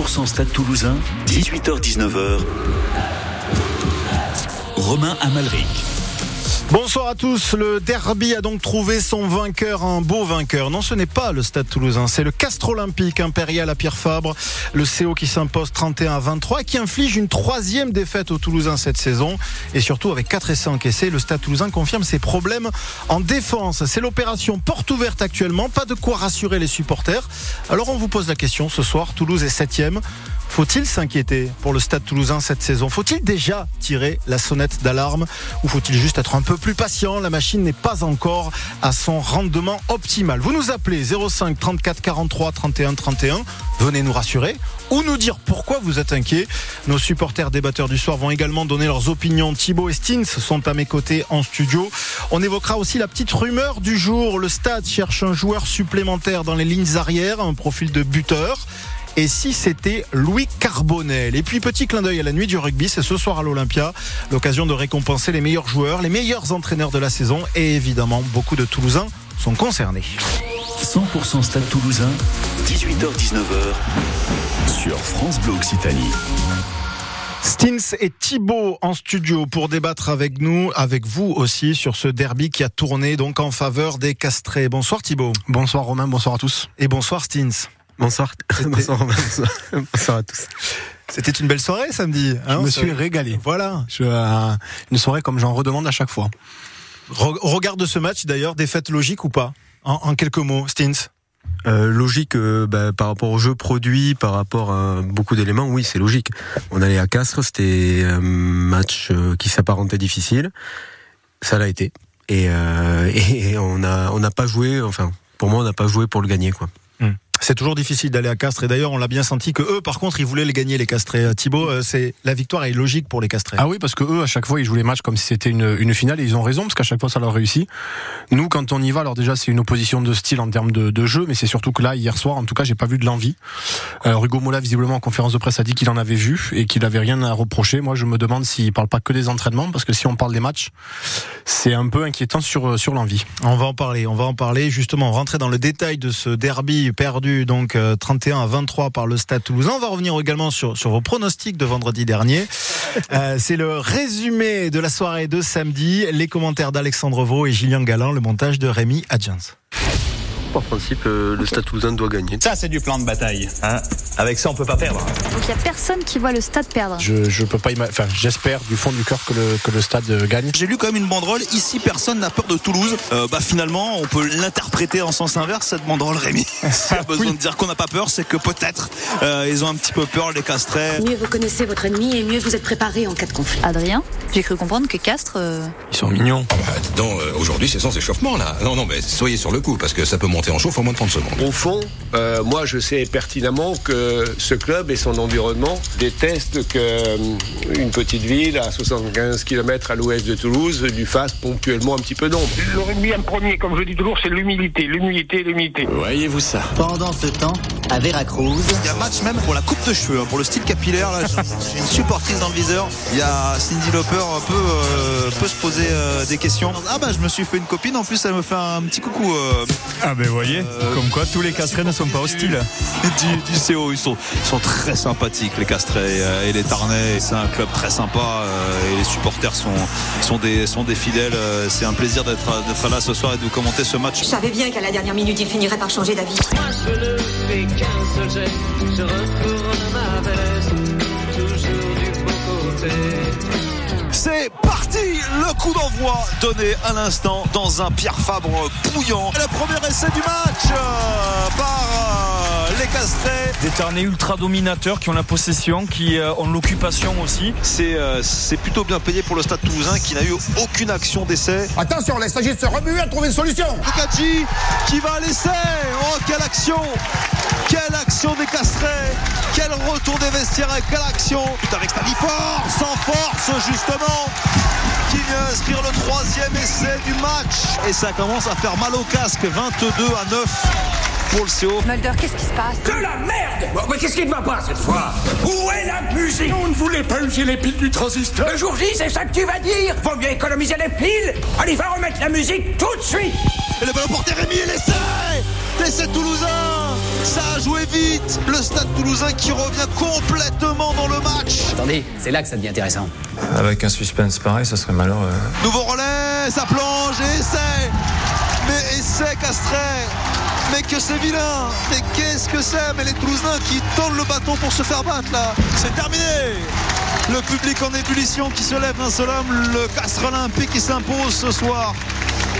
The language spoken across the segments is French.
100% Stade Toulousain, 18h-19h. Romain Amalric. Bonsoir à tous. Le derby a donc trouvé son vainqueur, un beau vainqueur. Non, ce n'est pas le Stade Toulousain, c'est le Castre Olympique impérial à Pierre Fabre. Le CO qui s'impose 31 à 23 et qui inflige une troisième défaite au Toulousain cette saison. Et surtout avec quatre essais encaissés, le Stade Toulousain confirme ses problèmes en défense. C'est l'opération porte ouverte actuellement. Pas de quoi rassurer les supporters. Alors on vous pose la question ce soir. Toulouse est septième. Faut-il s'inquiéter pour le Stade toulousain cette saison? Faut-il déjà tirer la sonnette d'alarme? Ou faut-il juste être un peu plus patient La machine n'est pas encore à son rendement optimal. Vous nous appelez 05 34 43 31 31. Venez nous rassurer ou nous dire pourquoi vous êtes inquiet. Nos supporters débatteurs du soir vont également donner leurs opinions. Thibaut et Stins sont à mes côtés en studio. On évoquera aussi la petite rumeur du jour. Le Stade cherche un joueur supplémentaire dans les lignes arrières, un profil de buteur. Et si c'était Louis Carbonel Et puis petit clin d'œil à la nuit du rugby, c'est ce soir à l'Olympia, l'occasion de récompenser les meilleurs joueurs, les meilleurs entraîneurs de la saison et évidemment beaucoup de Toulousains sont concernés. 100% Stade Toulousain, 18h-19h sur France Bleu Occitanie. Stins et Thibaut en studio pour débattre avec nous, avec vous aussi, sur ce derby qui a tourné donc en faveur des Castrés. Bonsoir Thibaut. Bonsoir Romain, bonsoir à tous. Et bonsoir Stins. Bonsoir. Bonsoir, bonsoir. à tous. C'était une belle soirée samedi. Hein, je me suis régalé. Voilà. Je, euh, une soirée comme j'en redemande à chaque fois. Regarde de ce match d'ailleurs, défaite logique ou pas? En, en quelques mots, Stins euh, logique euh, bah, par rapport au jeu produit, par rapport à beaucoup d'éléments, oui, c'est logique. On allait à Castres, c'était un match qui s'apparentait difficile. Ça l'a été. Et, et on a on n'a pas joué, enfin, pour moi, on n'a pas joué pour le gagner, quoi. C'est toujours difficile d'aller à Castres et d'ailleurs on l'a bien senti que eux par contre ils voulaient les gagner les Castrés. Euh, Thibaut, euh, c'est la victoire est logique pour les Castrés. Ah oui parce que eux à chaque fois ils jouent les matchs comme si c'était une, une, finale et ils ont raison parce qu'à chaque fois ça leur réussit. Nous quand on y va alors déjà c'est une opposition de style en termes de, de jeu mais c'est surtout que là hier soir en tout cas j'ai pas vu de l'envie. Euh, Hugo Mola visiblement en conférence de presse a dit qu'il en avait vu et qu'il avait rien à reprocher. Moi je me demande s'il parle pas que des entraînements parce que si on parle des matchs c'est un peu inquiétant sur sur l'envie. On va en parler, on va en parler justement rentrer dans le détail de ce derby perdu donc 31 à 23 par le Stade Toulousain. On va revenir également sur, sur vos pronostics de vendredi dernier. Euh, c'est le résumé de la soirée de samedi, les commentaires d'Alexandre Vaux et Julien Galin, le montage de Rémi Adjans. Par principe, euh, le Stade Toulousain doit gagner. Ça, c'est du plan de bataille. Hein Avec ça, on peut pas perdre. Donc il y a personne qui voit le Stade perdre. Je, je peux pas Enfin, j'espère du fond du cœur que le, que le Stade gagne. J'ai lu quand même une banderole. Ici, personne n'a peur de Toulouse. Euh, bah finalement, on peut l'interpréter en sens inverse cette banderole, Rémi. S'il y a besoin oui. de dire qu'on n'a pas peur, c'est que peut-être euh, ils ont un petit peu peur, les Castrés. Mieux vous connaissez votre ennemi et mieux vous êtes préparé en cas de conflit. Adrien, j'ai cru comprendre que Castres. Euh... Ils sont mignons. Ah bah, aujourd'hui, c'est sans échauffement là. Non, non, mais soyez sur le coup parce que ça peut monter en chauffe en moins de 30 secondes. Au fond, euh, moi je sais pertinemment que ce club et son environnement détestent qu'une euh, petite ville à 75 km à l'ouest de Toulouse lui fasse ponctuellement un petit peu d'ombre. Le rugby en premier, comme je dis toujours, c'est l'humilité, l'humilité, l'humilité. Voyez-vous ça? Pendant ce temps, à Veracruz. Il y a match même pour la coupe de cheveux, hein, pour le style capillaire. J'ai une supportrice dans le viseur. Il y a Cindy Lauper un peu euh, peut se poser euh, des questions. Ah bah je me suis fait une copine, en plus elle me fait un petit coucou. Euh, ah ben voyez, comme quoi tous les castrés ne sont pas hostiles. Du, du CO, ils sont, ils sont très sympathiques les castrés et les Tarnais. C'est un club très sympa et les supporters sont, sont, des, sont des fidèles. C'est un plaisir d'être là ce soir et de vous commenter ce match. Je savais bien qu'à la dernière minute il finirait par changer d'avis. C'est parti! Le coup d'envoi donné à l'instant dans un Pierre Fabre bouillant. Le premier essai du match euh, par euh, les Castrés. Des Tarnais ultra dominateurs qui ont la possession, qui euh, ont l'occupation aussi. C'est euh, plutôt bien payé pour le Stade Toulousain qui n'a eu aucune action d'essai. Attention, il s'agit de se remuer à trouver une solution. Lukaji qui va à l'essai. Oh, quelle action Quelle action des Castrés Quel retour des vestiaires Quelle action Avec Stanifor sans force justement qui vient inscrire le troisième essai du match. Et ça commence à faire mal au casque. 22 à 9 pour le CO. Mulder, qu'est-ce qui se passe? De la merde! Bon, Mais qu'est-ce qui ne va pas cette fois? Où est la musique? On ne voulait pas user les piles du transistor. Le jour J, c'est ça que tu vas dire? Vaut mieux économiser les piles. Allez, va remettre la musique tout de suite. Et le ballon porté Rémi et l'essai L'essai toulousain Ça a joué vite. Le stade toulousain qui revient complètement dans le match. Attendez, c'est là que ça devient intéressant. Avec un suspense pareil, ça serait malheureux. Nouveau relais, ça plonge et essai Mais essai Castret mais que c'est vilain Mais qu'est-ce que c'est Mais les Toulousains qui tendent le bâton pour se faire battre là C'est terminé Le public en ébullition qui se lève d'un seul homme, le Castre Olympique qui s'impose ce soir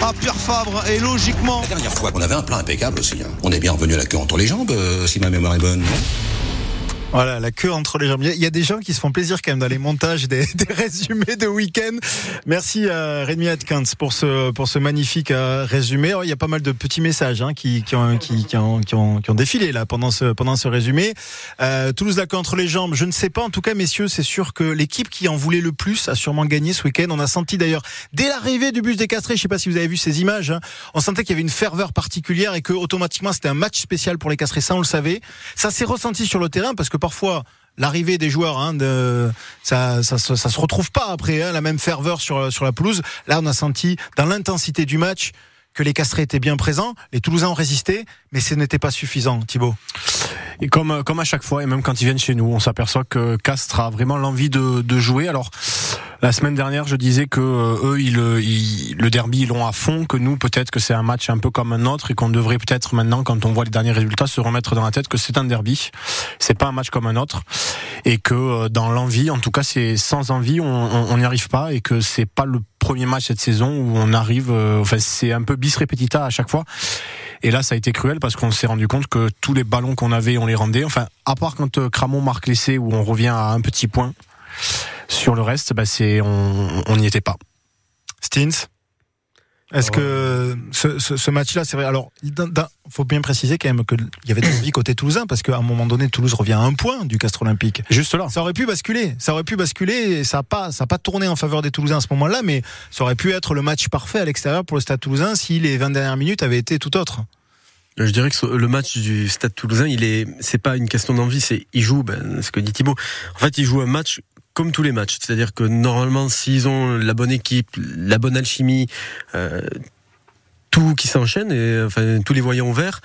à Pierre Fabre et logiquement. La dernière fois qu'on avait un plan impeccable aussi. hein. On est bien revenu la queue entre les jambes, euh, si ma mémoire est bonne. Voilà, la queue entre les jambes. Il y a- des gens qui se font plaisir quand même dans les montages des, résumés de week-end. Merci à Rémi Atkins pour ce, pour ce magnifique euh, résumé. Alors, il y a pas mal de petits messages hein, qui, qui, ont, qui, qui, ont, qui, ont, qui ont défilé là pendant ce, pendant ce résumé. Euh, Toulouse la queue entre les jambes, je ne sais pas. En tout cas, messieurs, c'est sûr que l'équipe qui en voulait le plus a sûrement gagné ce week-end. On a senti d'ailleurs, dès l'arrivée du bus des Castrés, je sais pas si vous avez vu ces images, hein, on sentait qu'il y avait une ferveur particulière et que automatiquement c'était un match spécial pour les Castrés. Ça, on le savait. Ça s'est ressenti sur le terrain parce que parfois, l'arrivée des joueurs, hein, ça, ça, se- ça se retrouve pas après hein, la même ferveur sur la pelouse. Là, on a senti dans l'intensité du match que les Castrés étaient bien présents, les Toulousains ont résisté, mais ce n'était pas suffisant, Thibaut. Et comme, comme à chaque fois, et même quand ils viennent chez nous, on s'aperçoit que Castres a vraiment l'envie de, de jouer. Alors, la semaine dernière, je disais que euh, eux, ils, euh, ils- le derby, ils l'ont à fond, que nous, peut-être que c'est un match un peu comme un autre et qu'on devrait peut-être maintenant, quand on voit les derniers résultats, se remettre dans la tête que c'est un derby. C'est pas un match comme un autre. Et que euh, dans l'envie, en tout cas, c'est sans envie, on on- on n'y arrive pas et que c'est pas le premier match cette saison où on arrive, euh, enfin, c'est un peu bis repetita à chaque fois. Et là, ça a été cruel parce qu'on s'est rendu compte que tous les ballons qu'on avait, on les rendait. Enfin, à part quand euh, Cramon marque l'essai où on revient à un petit point. Sur le reste, bah, c'est on on n'y était pas. Stins? Est-ce que ce, ce, ce match-là, c'est vrai Alors, il faut bien préciser quand même qu'il y avait de l'envie côté toulousain, parce qu'à un moment donné, Toulouse revient à un point du Castre Olympique. Juste là. Ça aurait pu basculer. Ça aurait pu basculer. Et ça n'a pas, ça a pas tourné en faveur des Toulousains à ce moment-là, mais ça aurait pu être le match parfait à l'extérieur pour le Stade Toulousain si les 20 dernières minutes avaient été tout autres. Je dirais que le match du Stade Toulousain, il est, c'est pas une question d'envie, c'est il joue, ben, ce que dit Thibaut. En fait, il joue un match comme tous les matchs, c'est-à-dire que normalement, s'ils ont la bonne équipe, la bonne alchimie, euh, tout qui s'enchaîne, et enfin tous les voyants verts,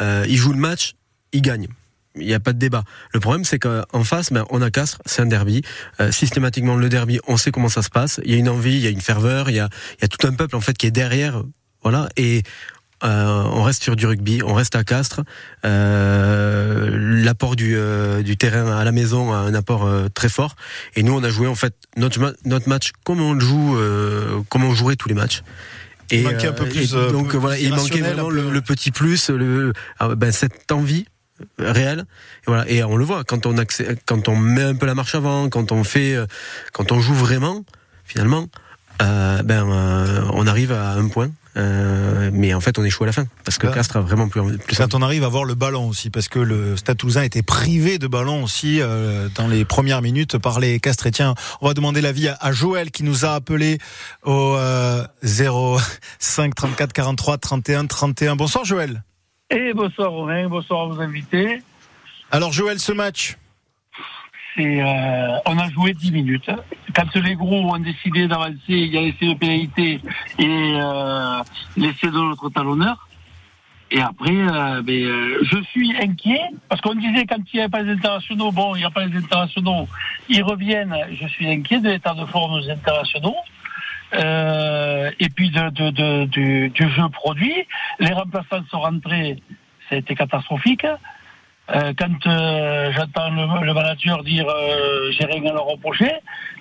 euh, ils jouent le match, ils gagnent. Il n'y a pas de débat. Le problème, c'est qu'en face, ben, on a Castres, c'est un derby. Euh, systématiquement, le derby, on sait comment ça se passe. Il y a une envie, il y a une ferveur, il y a, il y a tout un peuple en fait qui est derrière. Voilà. Et euh, on reste sur du rugby, on reste à Castres. Euh, L'apport du, euh, du terrain à la maison a un apport très fort. Et nous, on a joué en fait notre, ma- notre match comme on joue, comme on jouerait tous les matchs. Il manquait un peu plus, et donc plus voilà, il manquait vraiment le, le petit plus, le, ah, ben, cette envie réelle. Et voilà. Et on le voit quand on quand on met un peu la marche avant, quand on fait, quand on joue vraiment, finalement, ben on arrive à un point. Euh, mais en fait, on échoue à la fin parce que Ah. Castres a vraiment plus, plus Quand on arrive à voir le ballon aussi, parce que le Stade Toulousain était privé de ballon aussi euh, dans les premières minutes par les Castrétiens. On va demander l'avis à, à Joël qui nous a appelé au euh, 05 34 43 31 31. Bonsoir Joël. Et bonsoir Romain, bonsoir à vos invités. Alors Joël, ce match C'est, euh, on a joué 10 minutes. Quand les gros ont décidé d'avancer, il y a l'essai de pénalité et euh, l'essai de notre talonneur. Et après, euh, ben, je suis inquiet parce qu'on disait quand il n'y avait pas les internationaux, bon, il n'y a pas les internationaux, ils reviennent. Je suis inquiet de l'état de forme des internationaux. Et puis du, du jeu produit. Les remplaçants sont rentrés, ça a été catastrophique. Euh, quand euh, j'entends le, le manager dire euh, j'ai rien à leur reprocher,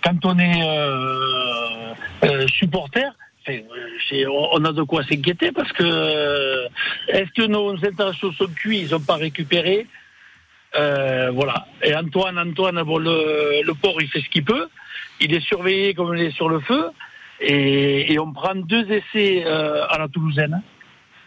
quand on est euh, euh, supporter, on a de quoi s'inquiéter parce que est-ce que nos internationaux sont cuits, ils n'ont pas récupéré? Voilà. Et Antoine, Antoine, bon, le, le port, il fait ce qu'il peut. Il est surveillé comme il est sur le feu. Et, et on prend deux essais à la Toulousaine.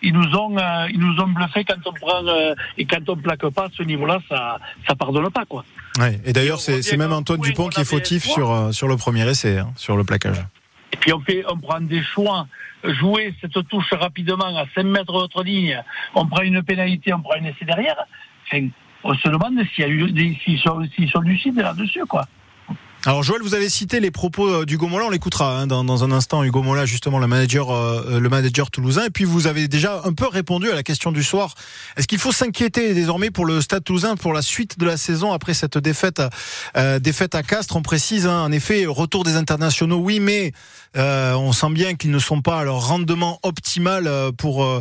Ils nous ont, euh, ils nous ont bluffé quand on prend euh, et quand on plaque pas à ce niveau-là, ça, ça pardonne pas quoi. Ouais. Et d'ailleurs, c'est c'est même Antoine Dupont qui est fautif sur, euh, sur le premier essai, hein, sur le plaquage. Et puis on fait, on prend des choix, jouer cette touche rapidement à 5 mètres de notre ligne, on prend une pénalité, on prend un essai derrière. Enfin, on se demande s'il y a eu des, s'ils sont, s'ils sont lucides là-dessus quoi. Alors Joël, vous avez cité les propos euh, d'Hugo Mola, on l'écoutera hein, dans, dans un instant. Hugo Mola, justement le manager, euh, le manager toulousain. Et puis vous avez déjà un peu répondu à la question du soir. Est-ce qu'il faut s'inquiéter désormais pour le Stade Toulousain pour la suite de la saison après cette défaite, euh, défaite à Castres? On précise, hein, en effet, retour des internationaux, oui, mais euh, on sent bien qu'ils ne sont pas à leur rendement optimal euh, pour euh,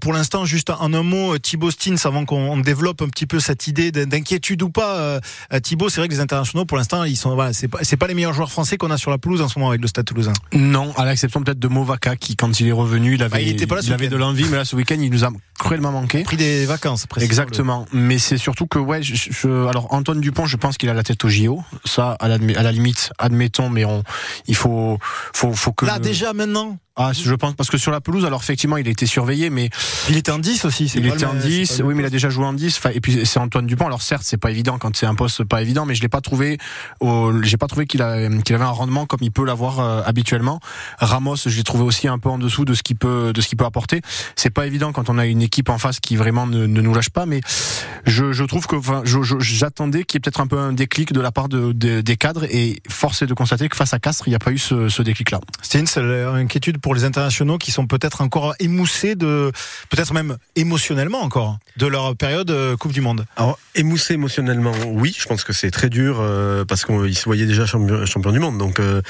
pour l'instant. Juste en un mot, Thibaut Stins, avant qu'on développe un petit peu cette idée d'inquiétude ou pas. Thibaut, c'est vrai que les internationaux, pour l'instant, ils sont pas c'est pas les meilleurs joueurs français qu'on a sur la pelouse en ce moment avec le Stade Toulousain. Non, à l'exception peut-être de Movaca qui, quand il est revenu, il avait, Ah, il était pas là ce avait de l'envie, mais là ce week-end, il nous a cruellement manqué. Pris des vacances, précisons-le. Exactement. Mais c'est surtout que, ouais, je, je- alors Antoine Dupont, je pense qu'il a la tête au JO. Ça, à la, à la limite, admettons, mais on, il faut, faut, faut que. Là déjà maintenant. Ah, je pense parce que sur la pelouse, alors effectivement, il a été surveillé, mais il était en 10 aussi. c'est Il était en c'est 10, pas le oui, mais il a déjà joué en 10. Enfin, et puis c'est Antoine Dupont. Alors certes, c'est pas évident quand c'est un poste pas évident, mais je l'ai pas trouvé. Au, j'ai pas trouvé qu'il avait un rendement comme il peut l'avoir euh, habituellement. Ramos, je l'ai trouvé aussi un peu en dessous de ce qu'il peut, de ce qu'il peut apporter. C'est pas évident quand on a une équipe en face qui vraiment ne, ne nous lâche pas, mais je, je trouve que, enfin, j'attendais qu'il y ait peut-être un peu un déclic de la part de, de- des cadres, et force est de constater que face à Castres, il n'y a pas eu ce, ce déclic-là. Stins, l'inquiétude pour les internationaux qui sont peut-être encore émoussés de, peut-être même émotionnellement encore, de leur période euh, Coupe du Monde. Alors, émoussé émotionnellement, oui, je pense que c'est très dur euh, parce qu'ils se voyaient déjà champion, du monde. Donc, euh,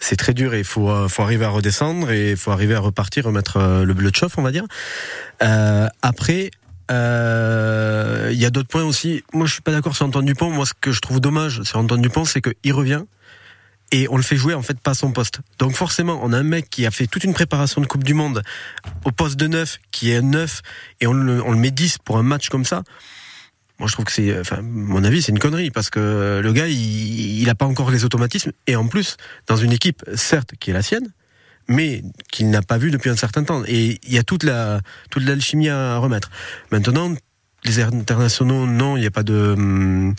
c'est très dur et il faut, arriver à redescendre et il faut arriver à repartir, remettre le bleu de chauffe, on va dire. Après, il y a d'autres points aussi. Moi, je suis pas d'accord sur Antoine Dupont. Moi, ce que je trouve dommage sur Antoine Dupont, c'est qu'il revient et on le fait jouer en fait pas à son poste. Donc forcément, on a un mec qui a fait toute une préparation de Coupe du Monde au poste de 9, qui est 9, et on le, on le met 10 pour un match comme ça. Moi, je trouve que c'est, enfin, mon avis, c'est une connerie parce que le gars, il, il a pas encore les automatismes et en plus, dans une équipe, certes, qui est la sienne, mais qu'il n'a pas vu depuis un certain temps. Et il y a toute la, toute l'alchimie à remettre. Maintenant, les internationaux, non, il n'y a pas de, hum,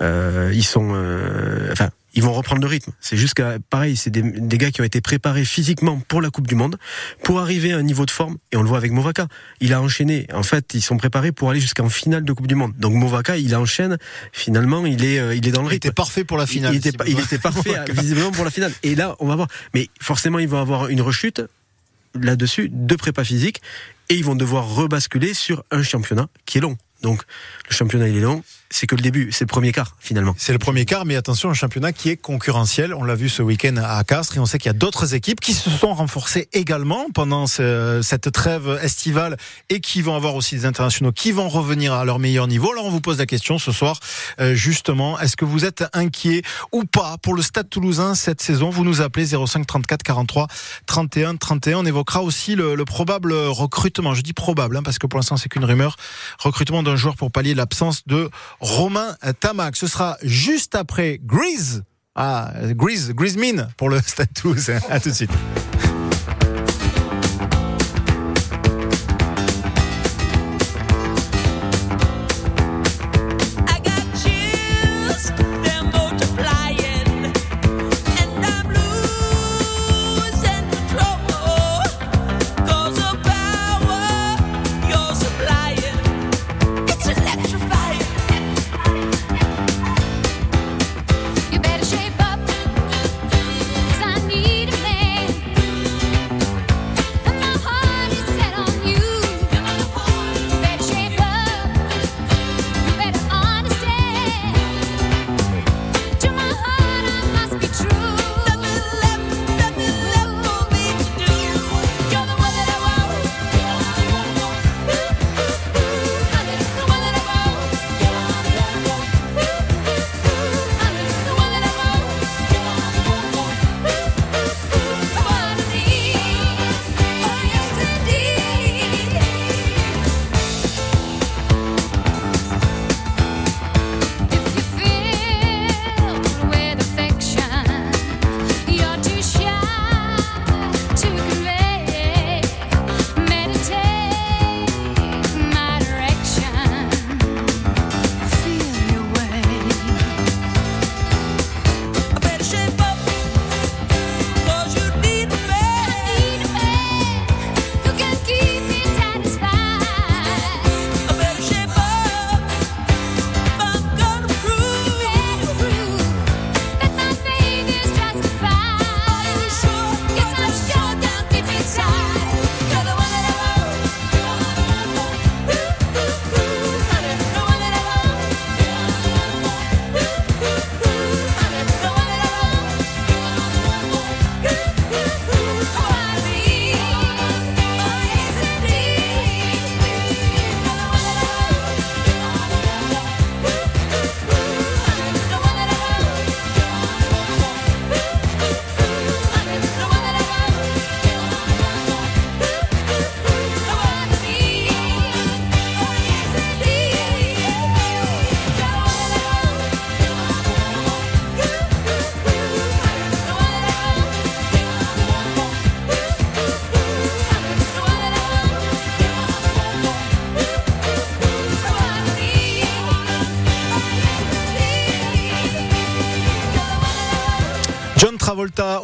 euh, ils sont, euh, enfin, ils vont reprendre le rythme. C'est juste que, pareil, c'est des, des gars qui ont été préparés physiquement pour la Coupe du Monde, pour arriver à un niveau de forme, et on le voit avec Movaca. Il a enchaîné. En fait, ils sont préparés pour aller jusqu'en finale de Coupe du Monde. Donc Movaca, il enchaîne. Finalement, il est, euh, il est dans le Il rythme. était parfait pour la finale. Il était, il était parfait, Movaca. visiblement, pour la finale. Et là, on va voir. Mais forcément, ils vont avoir une rechute là-dessus de prépa physique, et ils vont devoir rebasculer sur un championnat qui est long. Donc, le championnat, il est long. C'est que le début, c'est le premier quart, finalement. C'est le premier quart, mais attention, un championnat qui est concurrentiel. On l'a vu ce week-end à Castres et on sait qu'il y a d'autres équipes qui se sont renforcées également pendant ce- cette trêve estivale et qui vont avoir aussi des internationaux qui vont revenir à leur meilleur niveau. Alors on vous pose la question ce soir, euh, justement, est-ce que vous êtes inquiet ou pas pour le Stade Toulousain cette saison? Vous nous appelez 05 34 43 31 31. On évoquera aussi le, le probable recrutement. Je dis probable hein, parce que pour l'instant c'est qu'une rumeur. Recrutement d'un joueur pour pallier l'absence de Romain Tamac. Ce sera juste après Grease. Ah, Grease, Grease Mine pour le Stade. À tout de suite.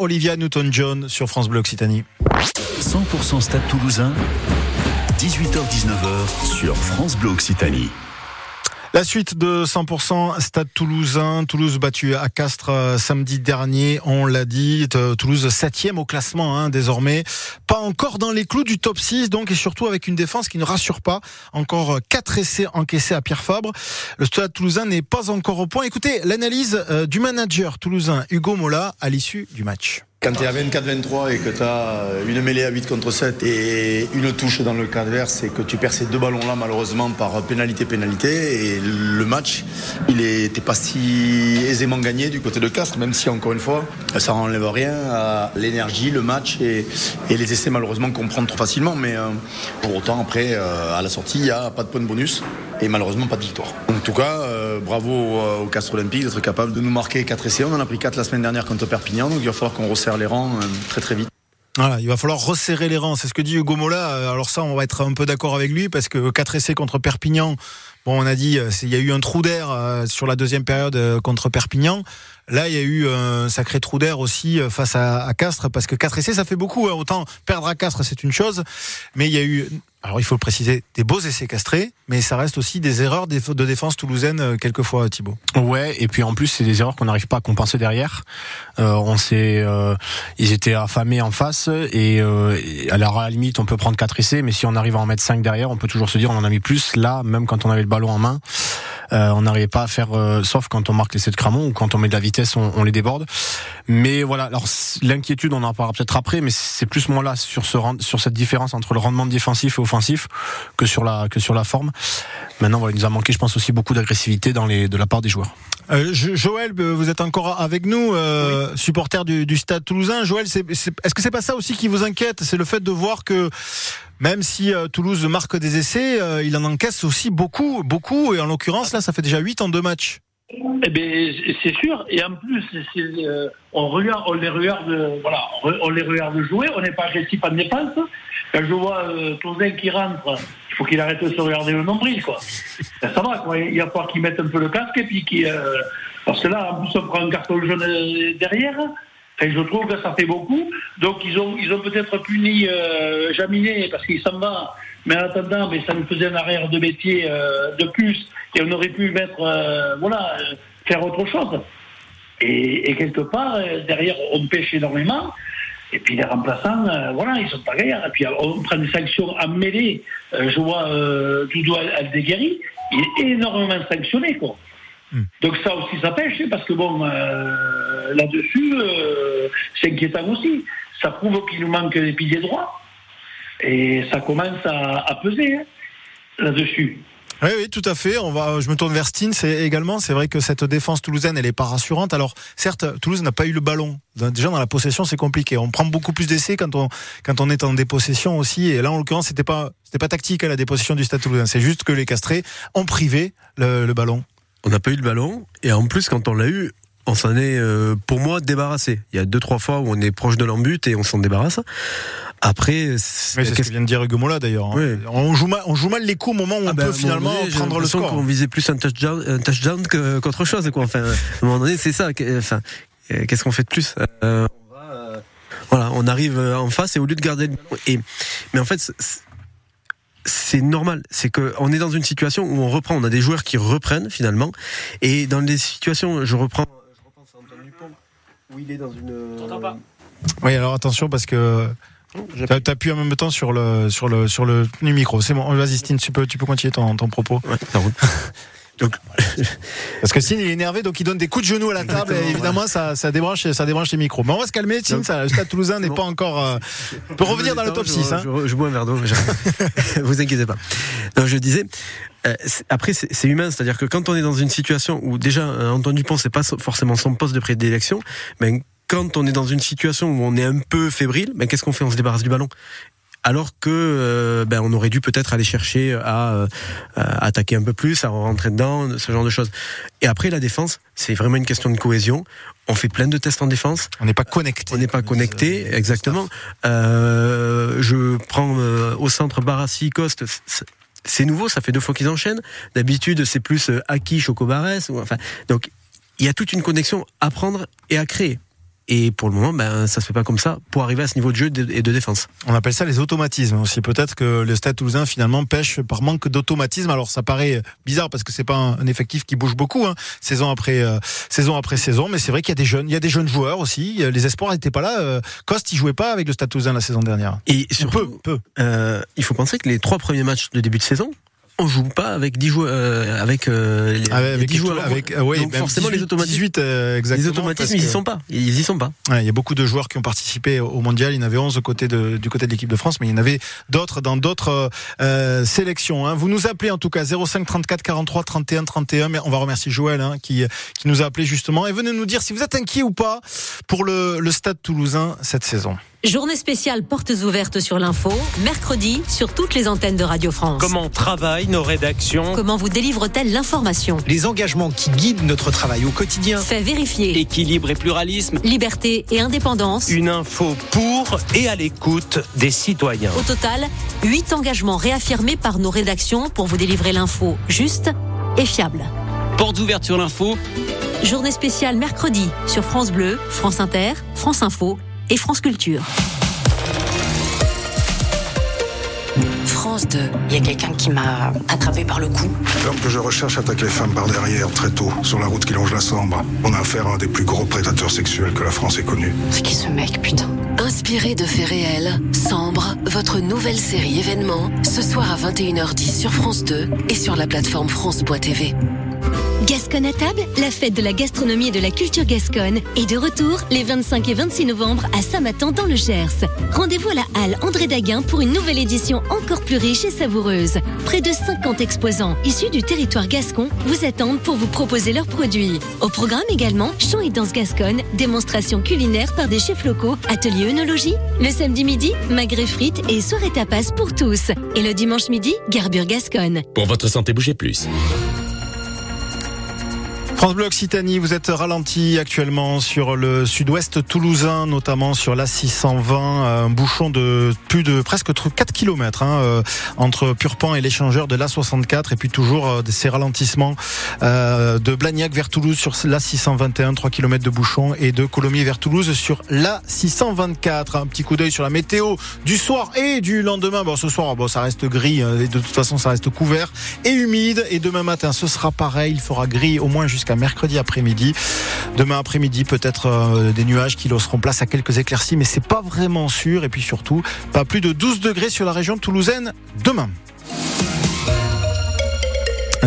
Olivia Newton-John sur France Bleu Occitanie. 100% Stade Toulousain, 18h-19h sur France Bleu Occitanie. La suite de 100% Stade Toulousain, Toulouse battu à Castres euh, samedi dernier, on l'a dit, euh, Toulouse septième au classement hein, désormais, pas encore dans les clous du top 6 donc et surtout avec une défense qui ne rassure pas, encore 4 essais encaissés à Pierre Fabre. Le Stade Toulousain n'est pas encore au point. Écoutez l'analyse euh, du manager toulousain Hugo Mola à l'issue du match. Quand tu es à 24-23 et que tu as une mêlée à 8 contre 7 et une touche dans le adverse et que tu perds ces deux ballons-là malheureusement par pénalité-pénalité et le match, il n'était pas si aisément gagné du côté de Castres, même si encore une fois, ça n'enlève rien à l'énergie, le match et, les essais malheureusement qu'on prend trop facilement. Mais euh, pour autant, après, euh, à la sortie, il n'y a pas de point de bonus et malheureusement pas de victoire. En tout cas, euh, bravo au Castres Olympique d'être capable de nous marquer 4 essais. On en a pris 4 la semaine dernière contre Perpignan, donc il va falloir qu'on resserre les rangs euh, très très vite. Voilà, il va falloir resserrer les rangs. C'est ce que dit Hugo Mola. Alors ça, on va être un peu d'accord avec lui parce que 4 essais contre Perpignan, bon, on a dit, il y a eu un trou d'air euh, sur la deuxième période contre Perpignan. Là, il y a eu un sacré trou d'air aussi face à, à, Castres parce que 4 essais, ça fait beaucoup. Hein. Autant perdre à Castres, c'est une chose, mais il y a eu alors il faut le préciser, des beaux essais castrés, mais ça reste aussi des erreurs de défense toulousaine euh, quelquefois, Thibaut. Ouais, et puis en plus c'est des erreurs qu'on n'arrive pas à compenser derrière. Euh, on s'est, euh, ils étaient affamés en face et, à la limite on peut prendre quatre essais, mais si on arrive à en mettre cinq derrière, on peut toujours se dire on en a mis plus. Là, même quand on avait le ballon en main, euh, on n'arrivait pas à faire, euh, sauf quand on marque l'essai de Cramon ou quand on met de la vitesse, on, les déborde. Mais voilà, alors l'inquiétude, on en parlera peut-être après, mais c'est plus moi là sur ce sur cette différence entre le rendement défensif et offensif que sur la forme. Maintenant, voilà, il nous a manqué, je pense aussi beaucoup d'agressivité les de la part des joueurs. Euh, Joël, vous êtes encore avec nous, euh, oui. supporter du, du, Stade Toulousain. Joël, est, est, est-ce que c'est pas ça aussi qui vous inquiète? C'est le fait de voir que même si euh, Toulouse marque des essais, euh, il en encaisse aussi beaucoup, beaucoup. Et en l'occurrence, là, ça fait déjà 8 en deux matchs. Eh bien, c'est sûr. Et en plus, euh, on, regarde, on les regarde, voilà, on les regarde jouer. On n'est pas agressif en défense. Quand je vois euh, Tozin qui rentre, il faut qu'il arrête de se regarder le nombril, quoi. Ça, ça va, quoi. Il va falloir qu'il mette un peu le casque et puis qu'il, euh, parce que là, en plus, on prend un carton jaune derrière. Et je trouve que ça fait beaucoup. Donc ils ont, ils ont peut-être puni euh, Jaminet parce qu'il s'en va. Mais en attendant, mais ça nous faisait un arrière de métier euh, de plus. Et on aurait pu mettre, euh, voilà, faire autre chose. Et, et quelque part, euh, derrière, on pêche énormément. Et puis les remplaçants, euh, voilà, ils sont pas gagnants. Et puis on prend des sanctions en mêlée. Euh, je vois Doudou Aldeguerri, il est énormément sanctionné, quoi. Mmh. Donc ça aussi ça pêche, parce que bon, euh, là-dessus, euh, c'est inquiétant aussi. Ça prouve qu'il nous manque des piliers droits. Et ça commence à, à peser hein, là-dessus. Oui, oui, tout à fait. On va, je me tourne vers Stine. C'est également, c'est vrai que cette défense toulousaine, elle est pas rassurante. Alors, certes, Toulouse n'a pas eu le ballon. Déjà dans la possession, c'est compliqué. On prend beaucoup plus d'essais quand on quand on est en dépossession aussi. Et là, en l'occurrence, c'était pas c'était pas tactique à la dépossession du Stade Toulousain. C'est juste que les castrés ont privé le, le ballon on n'a pas eu le ballon et en plus quand on l'a eu on s'en est euh, pour moi débarrassé il y a deux trois fois où on est proche de l'embut et on s'en débarrasse après c'est ce que vient de dire Hugo Mola d'ailleurs oui. on joue mal on joue mal les coups au moment où ah on ben, peut finalement donné, prendre le score on visait plus un touchdown, un touchdown qu'autre chose quoi enfin à un moment donné c'est ça enfin qu'est-ce qu'on fait de plus euh, voilà on arrive en face et au lieu de garder le ballon et mais en fait c'est normal. C'est qu'on est dans une situation où on reprend. On a des joueurs qui reprennent finalement. Et dans des situations, je reprends. Je repense à Antoine Dupont, où il est dans une. Pas. Oui, alors attention parce que. Tu appuies en même temps sur le sur le sur le micro. C'est bon. Vas-y, Stine, tu peux tu peux continuer ton, ton propos. Ouais. Donc, parce que Stine il est énervé, donc il donne des coups de genoux à la table. et évidemment, ça, ça débranche, ça débranche les micros. Mais on va se calmer, Stine. Ça, le Stade Toulousain n'est bon. pas encore. Euh, peut revenir dans le top 6. Je, hein. je, je, bois un verre d'eau. vous inquiétez pas. Donc, je disais. Euh, après, c'est humain, c'est-à-dire que quand on est dans une situation où déjà euh, Antoine Dupont, c'est pas forcément son poste de prédilection, mais quand on est dans une situation où on est un peu fébrile, ben qu'est-ce qu'on fait? On se débarrasse du ballon alors que euh, ben, on aurait dû peut-être aller chercher à, euh, à, attaquer un peu plus, à rentrer dedans, ce genre de choses. Et après la défense, c'est vraiment une question de cohésion. On fait plein de tests en défense. On n'est pas connecté. On n'est pas connecté, exactement. Euh, je prends euh, au centre Barassi Coste. C'est nouveau, ça fait deux fois qu'ils enchaînent. D'habitude, c'est plus Aki Chocobares. Enfin, donc il y a toute une connexion à prendre et à créer. Et pour le moment, ben, ça se fait pas comme ça pour arriver à ce niveau de jeu et de défense. On appelle ça les automatismes aussi. Peut-être que le Stade Toulousain finalement pêche par manque d'automatisme. Alors ça paraît bizarre parce que c'est pas un, effectif qui bouge beaucoup, hein, saison après euh, saison après saison. Mais c'est vrai qu'il y a des jeunes, il y a des jeunes joueurs aussi. Les espoirs n'étaient pas là. Euh, Coste, il jouait pas avec le Stade Toulousain la saison dernière. Et surtout, peu, peu. Euh, il faut penser que les trois premiers matchs de début de saison, on joue pas avec 10 joueurs euh, avec euh, les, Ah avec 10 les joueurs avec, euh, ouais, donc même forcément 18, les automatismes 18, euh, exactement, les automatismes ils y sont pas ils y sont pas Ouais, il y a beaucoup de joueurs qui ont participé au mondial. Il y en avait 11 au côté de, du côté de l'équipe de France, mais il y en avait d'autres dans d'autres euh, sélections. Hein. Vous nous appelez en tout cas 05 34 43 31 31. Mais on va remercier Joël hein, qui, qui nous a appelé justement. Et venez nous dire si vous êtes inquiet ou pas pour le, le Stade Toulousain cette saison. Journée spéciale portes ouvertes sur l'info, mercredi sur toutes les antennes de Radio France. Comment travaillent nos rédactions Comment vous délivre-t-elle l'information Les engagements qui guident notre travail au quotidien. Fait vérifier. Équilibre et pluralisme. Liberté et indépendance. Une info pour et à l'écoute des citoyens. Au total, 8 engagements réaffirmés par nos rédactions pour vous délivrer l'info juste et fiable. Portes ouvertes sur l'info. Journée spéciale mercredi sur France Bleu, France Inter, France Info et France Culture. France 2, il y a quelqu'un qui m'a attrapé par le cou. L'homme que je recherche attaque les femmes par derrière très tôt, sur la route qui longe la Sambre. On a affaire à un des plus gros prédateurs sexuels que la France ait connu. C'est qui ce mec, putain Inspiré de faits réels, Sambre, votre nouvelle série événement, ce soir à 21h10 sur France 2 et sur la plateforme France.tv. Gascon à table, la fête de la gastronomie et de la culture gasconne est de retour les 25 et 26 novembre à Saint-Matan dans le Gers. Rendez-vous à la halle André Daguin pour une nouvelle édition encore plus riche et savoureuse. Près de 50 exposants issus du territoire gascon vous attendent pour vous proposer leurs produits. Au programme également, chant et danse gasconne, démonstration culinaire par des chefs locaux, atelier œnologie. Le samedi midi, magret frites et soirée tapas pour tous. Et le dimanche midi, garbure gasconne. Pour votre santé, bougez plus. France Bleu Occitanie, vous êtes ralenti actuellement sur le sud-ouest toulousain, notamment sur la 620, un bouchon de plus de presque 4 km hein, euh, entre Purpan et l'échangeur de la 64 et puis toujours euh, ces ralentissements euh, de Blagnac vers Toulouse sur la 621, 3 km de bouchon et de Colomiers vers Toulouse sur la 624. Un petit coup d'œil sur la météo du soir et du lendemain. Bon, ce soir, bon, ça reste gris hein, et de toute façon, ça reste couvert et humide et demain matin, ce sera pareil. Il fera gris au moins jusqu'à mercredi après-midi. Demain après-midi, peut-être euh, des nuages qui laisseront place à quelques éclaircies, mais c'est pas vraiment sûr. Et puis surtout, pas plus de 12 degrés sur la région toulousaine demain.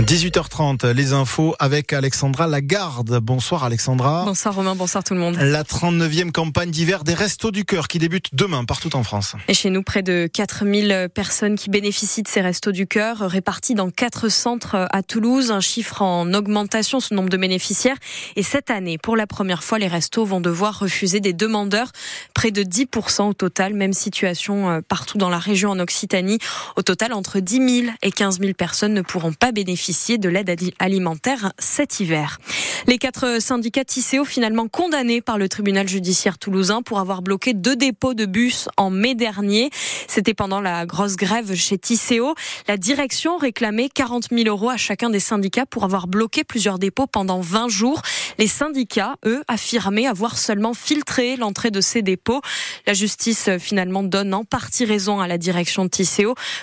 18h30, les infos avec Alexandra Lagarde. Bonsoir Alexandra. Bonsoir Romain, bonsoir tout le monde. La 39e campagne d'hiver des Restos du Cœur qui débute demain partout en France. Et chez nous, près de 4000 personnes qui bénéficient de ces restos du cœur, répartis dans quatre centres à Toulouse, un chiffre en augmentation, ce nombre de bénéficiaires. Et cette année, pour la première fois, les restos vont devoir refuser des demandeurs, près de 10% au total, même situation euh, partout dans la région en Occitanie. Au total, entre 10 000 et 15 000 personnes ne pourront pas bénéficier de l'aide alimentaire cet hiver. Les quatre syndicats Tisséo finalement condamnés par le tribunal judiciaire toulousain pour avoir bloqué deux dépôts de bus en mai dernier. C'était pendant la grosse grève chez Tisséo. La direction réclamait 40 000 euros à chacun des syndicats pour avoir bloqué plusieurs dépôts pendant 20 jours. Les syndicats, eux, affirmaient avoir seulement filtré l'entrée de ces dépôts. La justice finalement donne en partie raison à la direction de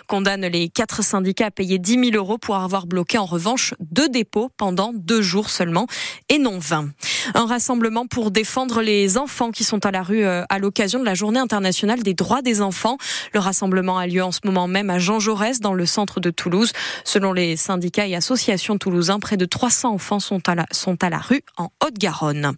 condamne les quatre syndicats à payer 10 000 euros pour avoir bloqué en revanche deux dépôts pendant deux jours seulement et non 20. Un rassemblement pour défendre les enfants qui sont à la rue euh, à l'occasion de la journée internationale des droits des enfants. Le rassemblement a lieu en ce moment même à Jean Jaurès dans le centre de Toulouse. Selon les syndicats et associations toulousains, près de 300 enfants sont à la, sont à la rue en Haute-Garonne.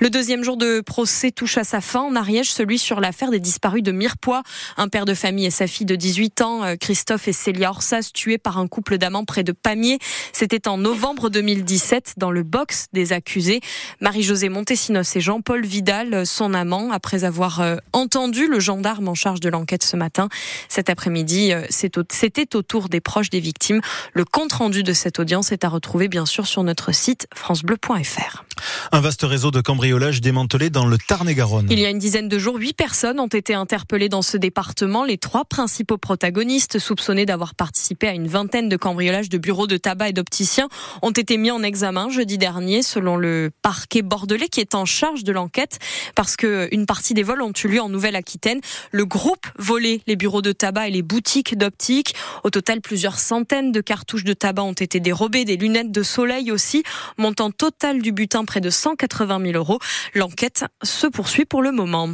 Le deuxième jour de procès touche à sa fin en Ariège, celui sur l'affaire des disparus de Mirepoix. Un père de famille et sa fille de 18 ans, euh, Christophe et Célia Orsas, tués par un couple d'amants près de Pamiers. C'était en novembre 2017 dans le box des accusés. Marie-Josée Montesinos et Jean-Paul Vidal, son amant, après avoir euh, entendu le gendarme en charge de l'enquête ce matin. Cet après-midi, euh, c'était au tour des proches des victimes. Le compte-rendu de cette audience est à retrouver bien sûr sur notre site francebleu.fr. Un vaste réseau de cambriolage démantelé dans le Tarn-et-Garonne. Il y a une dizaine de jours, huit personnes ont été interpellées dans ce département. Les trois principaux protagonistes, soupçonnés d'avoir participé à une vingtaine de cambriolages de bureaux de tabac et d'opticiens, ont été mis en examen jeudi dernier, selon le parquet bordelais qui est en charge de l'enquête, parce que une partie des vols ont eu lieu en Nouvelle-Aquitaine. Le groupe volait les bureaux de tabac et les boutiques d'optique. Au total, plusieurs centaines de cartouches de tabac ont été dérobées, des lunettes de soleil aussi. Montant total du butin près de 180 000 euros. L'enquête se poursuit pour le moment.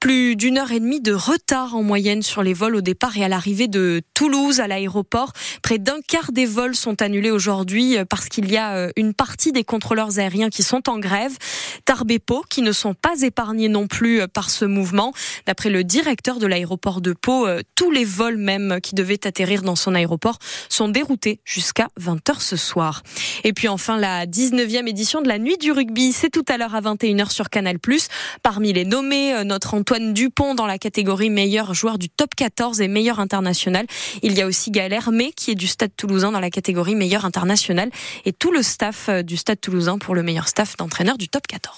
Plus d'une heure et demie de retard en moyenne sur les vols au départ et à l'arrivée de Toulouse à l'aéroport. Près d'un quart des vols sont annulés aujourd'hui parce qu'il y a une partie des contrôleurs aériens qui sont en grève. Tarbes-Pau qui ne sont pas épargnés non plus par ce mouvement. D'après le directeur de l'aéroport de Pau, tous les vols même qui devaient atterrir dans son aéroport sont déroutés jusqu'à 20h ce soir. Et puis enfin la 19e édition de la Nuit du rugby, c'est tout à l'heure à 21h sur Canal+. Parmi les nommés, notre Antoine Dupont dans la catégorie meilleur joueur du top 14 et meilleur international. Il y a aussi Gaël Hermé qui est du Stade Toulousain dans la catégorie meilleur international et tout le staff du Stade Toulousain pour le meilleur staff d'entraîneur du top 14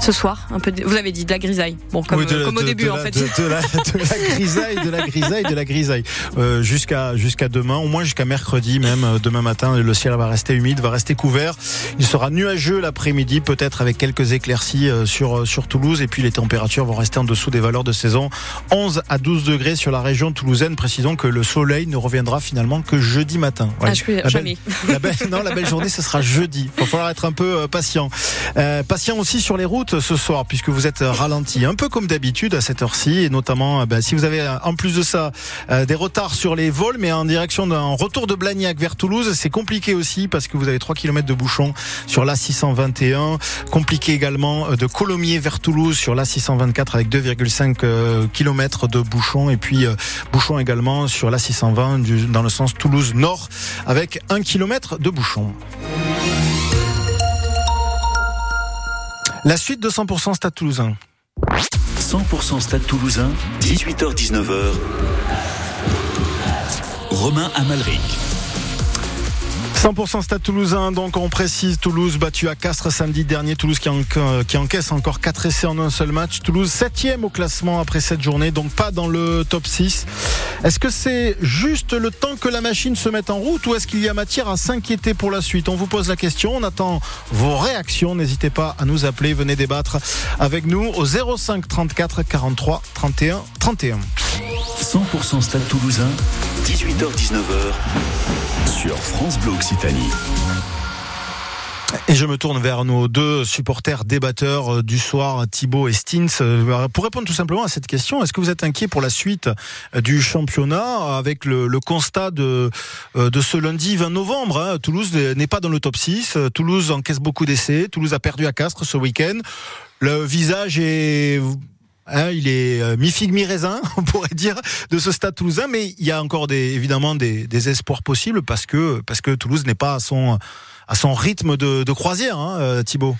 ce soir un peu de... vous avez dit de la grisaille. Bon comme, Oui, de- comme au début en la- fait. de, la, de la grisaille de la grisaille de la grisaille. Euh, jusqu'à jusqu'à demain au moins jusqu'à mercredi même euh, demain matin le ciel va rester humide va rester couvert. Il sera nuageux l'après-midi peut-être avec quelques éclaircies euh, sur sur Toulouse. Et puis les températures vont rester en dessous des valeurs de saison. 11 à 12 degrés sur la région toulousaine. Précisons que le soleil ne reviendra finalement que jeudi matin. Ah, je belle- jamais. la belle, non, la belle journée, ce sera jeudi. Il va falloir être un peu patient. Euh, patient aussi sur les routes ce soir, puisque vous êtes ralenti, un peu comme d'habitude à cette heure-ci, et notamment euh, ben, si vous avez euh, en plus de ça euh, des retards sur les vols, mais en direction d'un retour de Blagnac vers Toulouse, c'est compliqué aussi parce que vous avez 3 km de bouchons sur la 621. Compliqué également de Colomiers vers Toulouse sur la 624 avec 2,5 km de bouchons, et puis bouchons également sur la 620 du- dans le sens Toulouse Nord avec 1 km de bouchons. La suite de 100% Stade Toulousain. 100% Stade Toulousain, 18h-19h. Romain Amalric. 100% Stade Toulousain, donc on précise Toulouse battu à Castres samedi dernier, Toulouse qui, qui encaisse encore 4 essais en un seul match, Toulouse 7 au classement après cette journée, donc pas dans le top 6. Est-ce que c'est juste le temps que la machine se mette en route ou est-ce qu'il y a matière à s'inquiéter pour la suite? On vous pose la question, on attend vos réactions, n'hésitez pas à nous appeler, venez débattre avec nous au 05 34 43 31 31. 100% Stade Toulousain, 18h-19h. Sur France Bleu Occitanie. Et je me tourne vers nos deux supporters débatteurs euh, du soir, Thibaut et Stins. Euh, Pour répondre tout simplement à cette question, est-ce que vous êtes inquiet pour la suite euh, du championnat avec le, constat de, ce lundi 20 novembre hein Toulouse n'est pas dans le top 6, euh, Toulouse encaisse beaucoup d'essais, Toulouse a perdu à Castres ce week-end. Le visage est... hein, il est euh, mi-figue, mi-raisin, on pourrait dire, de ce stade toulousain, mais il y a encore des, évidemment des, des espoirs possibles parce que, parce que Toulouse n'est pas à son, à son rythme de, de croisière, hein, euh, Thibaut.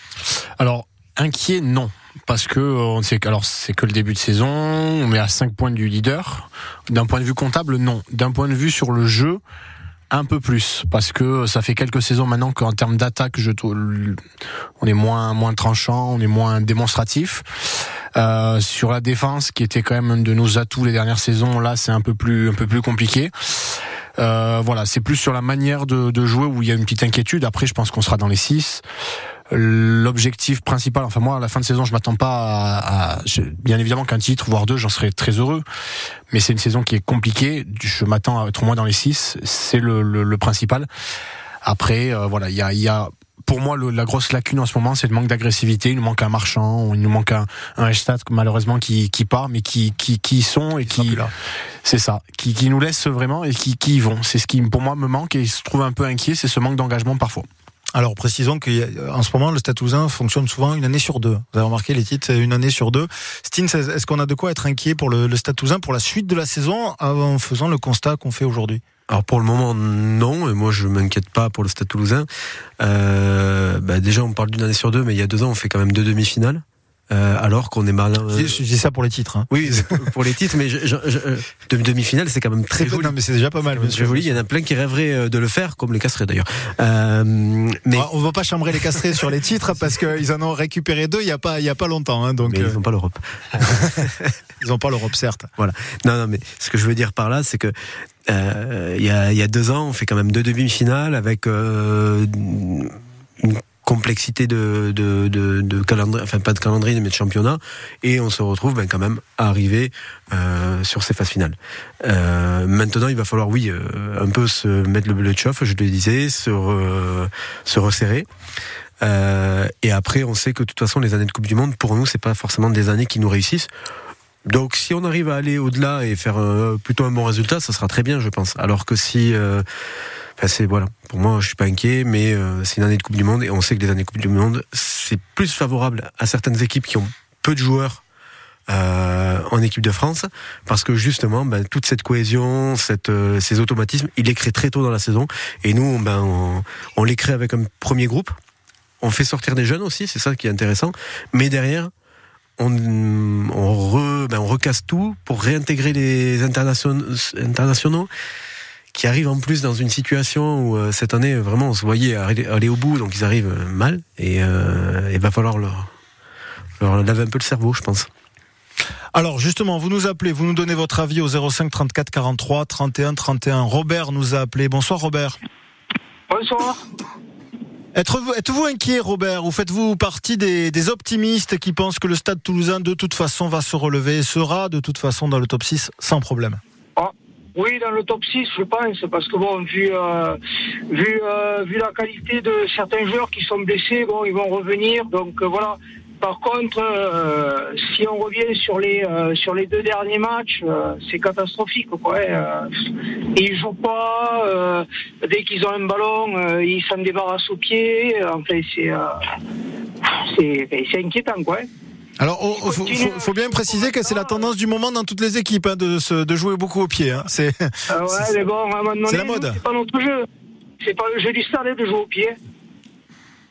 Alors, inquiet, non. Parce que euh, on sait alors c'est que le début de saison, on est à 5 points du leader. D'un point de vue comptable, non. D'un point de vue sur le jeu, un peu plus. Parce que ça fait quelques saisons maintenant qu'en termes d'attaque, je on est moins moins tranchant, on est moins démonstratif. Euh, sur la défense, qui était quand même un de nos atouts les dernières saisons, là c'est un peu plus un peu plus compliqué. Euh, voilà, c'est plus sur la manière de, de jouer où il y a une petite inquiétude. Après, je pense qu'on sera dans les 6 L'objectif principal, enfin moi, à la fin de saison, je m'attends pas à, à- je- bien évidemment qu'un titre, voire deux, j'en serais très heureux. Mais c'est une saison qui est compliquée. Je m'attends à être au moins dans les 6 C'est le, le, le principal. Après, euh, voilà, il y a, y a pour moi, le- la grosse lacune en ce moment, c'est le manque d'agressivité. Il nous manque un marchand, il nous manque un, un Hallstatt, malheureusement, qui, qui part, mais qui, qui, qui sont et qui, c'est ça, qui, qui nous laisse vraiment et qui, qui y vont. C'est ce qui, pour moi, me manque et se trouve un peu inquiet, c'est ce manque d'engagement parfois. Alors précisons qu'en ce moment, le Stade Toulousain fonctionne souvent une année sur deux. Vous avez remarqué les titres, une année sur deux. Stins, est-ce qu'on a de quoi être inquiet pour le, le Stade Toulousain pour la suite de la saison en faisant le constat qu'on fait aujourd'hui? Alors pour le moment non, et moi je m'inquiète pas pour le Stade Toulousain. Euh, bah déjà on parle d'une année sur deux, mais il y a deux ans on fait quand même deux demi-finales. Euh, alors qu'on est malin. Je, je dis ça pour les titres. Hein. Oui, pour les titres, mais je, je, je, demi- demi-finale, c'est quand même très joli. non, mais c'est déjà pas mal, C'est joli. Il y en a plein qui rêveraient euh, de le faire, comme les casserets d'ailleurs. Euh, mais Ah, on va pas chambrer les castrés sur les titres parce qu'ils en ont récupéré deux il y a pas il y a pas longtemps. Hein, donc mais euh, ils n'ont pas l'Europe. ils ont pas l'Europe certes. Voilà. Non, non, mais ce que je veux dire par là, c'est que euh, il y, a, il y a deux ans, on fait quand même deux demi-finales avec euh, une complexité de, de, de, de calendrier, enfin pas de calendrier, mais de championnat, et on se retrouve ben, quand même à arriver euh, sur ces phases finales. Euh, maintenant, il va falloir, oui, euh, un peu se mettre le bleu de chauffe, je le disais, se, re- se resserrer. Euh, et après, on sait que de toute façon, les années de Coupe du Monde, pour nous, c'est pas forcément des années qui nous réussissent. Donc, si on arrive à aller au-delà et faire euh, plutôt un bon résultat, ça sera très bien, je pense. Alors que si, euh, enfin, c'est voilà, pour moi, je suis pas inquiet, mais euh, c'est une année de Coupe du Monde et on sait que les années de Coupe du Monde, c'est plus favorable à certaines équipes qui ont peu de joueurs. euh, en équipe de France parce que justement ben, toute cette cohésion cette, euh, ces automatismes il les crée très tôt dans la saison et nous ben, on, on les crée avec un premier groupe on fait sortir des jeunes aussi, c'est ça qui est intéressant. Mais derrière, on, on, re, ben on recasse tout pour réintégrer les internationaux, internationaux qui arrivent en plus dans une situation où euh, cette année, vraiment, on se voyait aller, aller au bout, donc ils arrivent euh, mal. Et euh, il va falloir leur, leur laver un peu le cerveau, je pense. Alors justement, vous nous appelez, vous nous donnez votre avis au 05 34 43 31 31. Robert nous a appelé. Bonsoir Robert. Bonsoir. Êtes-vous inquiet Robert ou faites-vous partie des, des optimistes qui pensent que le stade toulousain de toute façon va se relever et sera de toute façon dans le top 6 sans problème? Ah, oui, dans le top 6, je pense, parce que bon, vu, euh, vu, euh, vu la qualité de certains joueurs qui sont blessés, bon, ils vont revenir. Donc euh, voilà. Par contre, si on revient sur les sur les deux derniers matchs, c'est catastrophique. Quoi. Euh, ils jouent pas. dès qu'ils ont un ballon, ils s'en débarrassent au pied. Enfin, c'est euh, c'est inquiétant, quoi. Alors, il faut, faut- faut bien préciser que c'est la tendance du moment dans toutes les équipes hein, de, se- de jouer beaucoup au pied. hein. C'est Ah ouais, bon, c'est la mode. C'est pas notre jeu. C'est pas le jeu du stade de jouer au pied.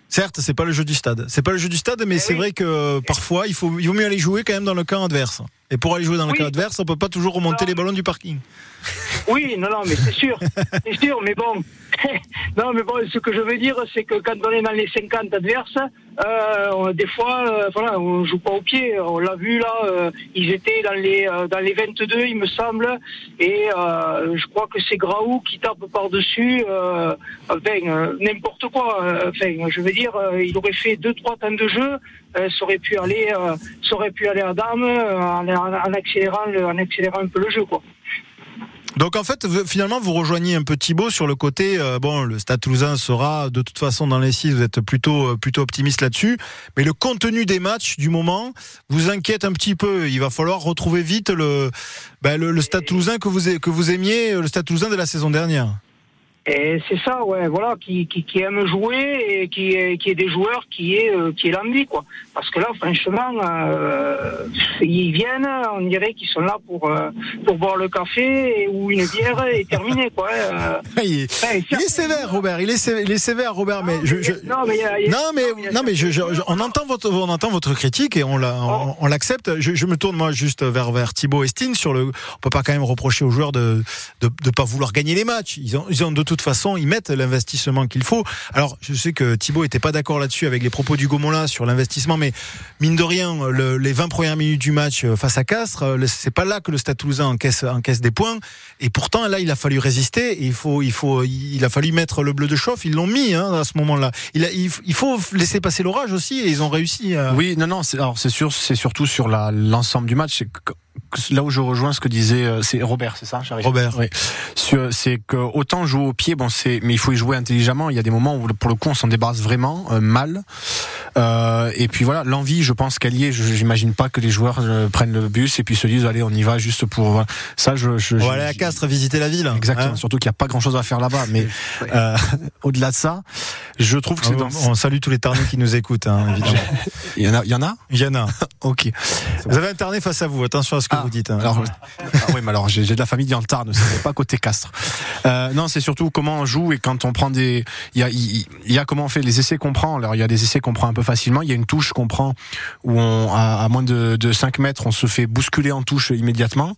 certes, c'est pas le jeu du stade. C'est pas le jeu du stade, Eh mais c'est vrai que euh, parfois il faut, il vaut mieux aller jouer quand même dans le camp adverse. Et pour aller jouer dans le Oui. camp adverse, on peut pas toujours remonter les ballons du parking. Oui, non, non, mais c'est sûr. c'est sûr, mais bon. non, mais bon, ce que je veux dire, c'est que quand on est dans les 50 adverses, euh, des fois, euh, voilà, on joue pas au pied. On l'a vu là, euh, ils étaient dans les euh, dans les 22, il me semble, et euh, je crois que c'est Graou qui tape par dessus. Enfin, n'importe quoi. Enfin, je veux dire, il aurait fait deux trois temps de jeu, ça aurait pu aller, ça aurait pu aller à dame en- en accélérant, le- en accélérant un peu le jeu, quoi. Donc en fait, finalement, vous rejoignez un peu Thibaut sur le côté. euh, bon, le Stade Toulousain sera de toute façon dans les six. Vous êtes plutôt euh, plutôt optimiste là-dessus. Mais le contenu des matchs du moment vous inquiète un petit peu. Il va falloir retrouver vite le ben, le, le Stade Toulousain que vous que vous aimiez, euh, le Stade Toulousain de la saison dernière. Et c'est ça, ouais, voilà, qui, qui, qui aime jouer et qui est, qui est des joueurs qui est, euh, qui est l'envie, quoi. Parce que là, franchement, euh, ils viennent, on dirait qu'ils sont là pour, euh, pour boire le café et, ou une bière et terminer, quoi. euh. Il est, Ouais, il est sévère, Robert. Il est sévère, il est sévère, Robert. Mais je, je- non, mais il il non, mais je, je- on entend votre, on entend votre critique et on la, on, on l'accepte. Je, je me tourne moi juste vers vers Thibaut Estine sur le. On peut pas quand même reprocher aux joueurs de de, de pas vouloir gagner les matchs. Ils ont, ils ont de toute façon, ils mettent l'investissement qu'il faut. Alors, je sais que Thibaut était pas d'accord là-dessus avec les propos du Gomola sur l'investissement, mais mine de rien, le- les 20 premières minutes du match euh, face à Castres, euh, c'est pas là que le Stade Toulousain encaisse encaisse des points. Et pourtant, là, il a fallu résister. Il faut, il faut, il a fallu mettre le bleu de chauffe. Ils l'ont mis hein, à ce moment-là. Il, faut laisser passer l'orage aussi. Et ils ont réussi. Oui, non, non. c'est- Alors c'est sûr, c'est surtout sur l'ensemble du match. Là où je rejoins ce que disait, euh, c'est Robert, c'est ça Robert. Oui. C'est que autant jouer au pied, bon, c'est, mais il faut y jouer intelligemment. Il y a des moments où, pour le coup, on s'en débarrasse vraiment euh, mal. Euh, et puis voilà, l'envie, je pense qu'elle y est. Je- J'imagine pas que les joueurs euh, prennent le bus et puis se disent, allez, on y va juste pour. voilà. Ça, je. je On va aller à Castres visiter la ville. Exactement. Hein Surtout qu'il n'y a pas grand chose à faire là-bas. Mais euh, au-delà de ça, je trouve que c'est dans. on salue tous les tarnés qui nous écoutent, hein, évidemment. Il y en a. Il y en a? Il y en a. ok. Vous avez un tarné face à vous. Attention à ce que Ah, vous dites. hein. Alors, ah oui, mais alors j'ai de la famille dans le Tarn, c'est pas côté Castres. Euh, non, c'est surtout comment on joue et quand on prend des, il y a, il il y a comment on fait les essais qu'on prend. Alors il y a des essais qu'on prend un peu facilement. Il y a une touche qu'on prend où on, à, à moins de, de 5 mètres, on se fait bousculer en touche immédiatement.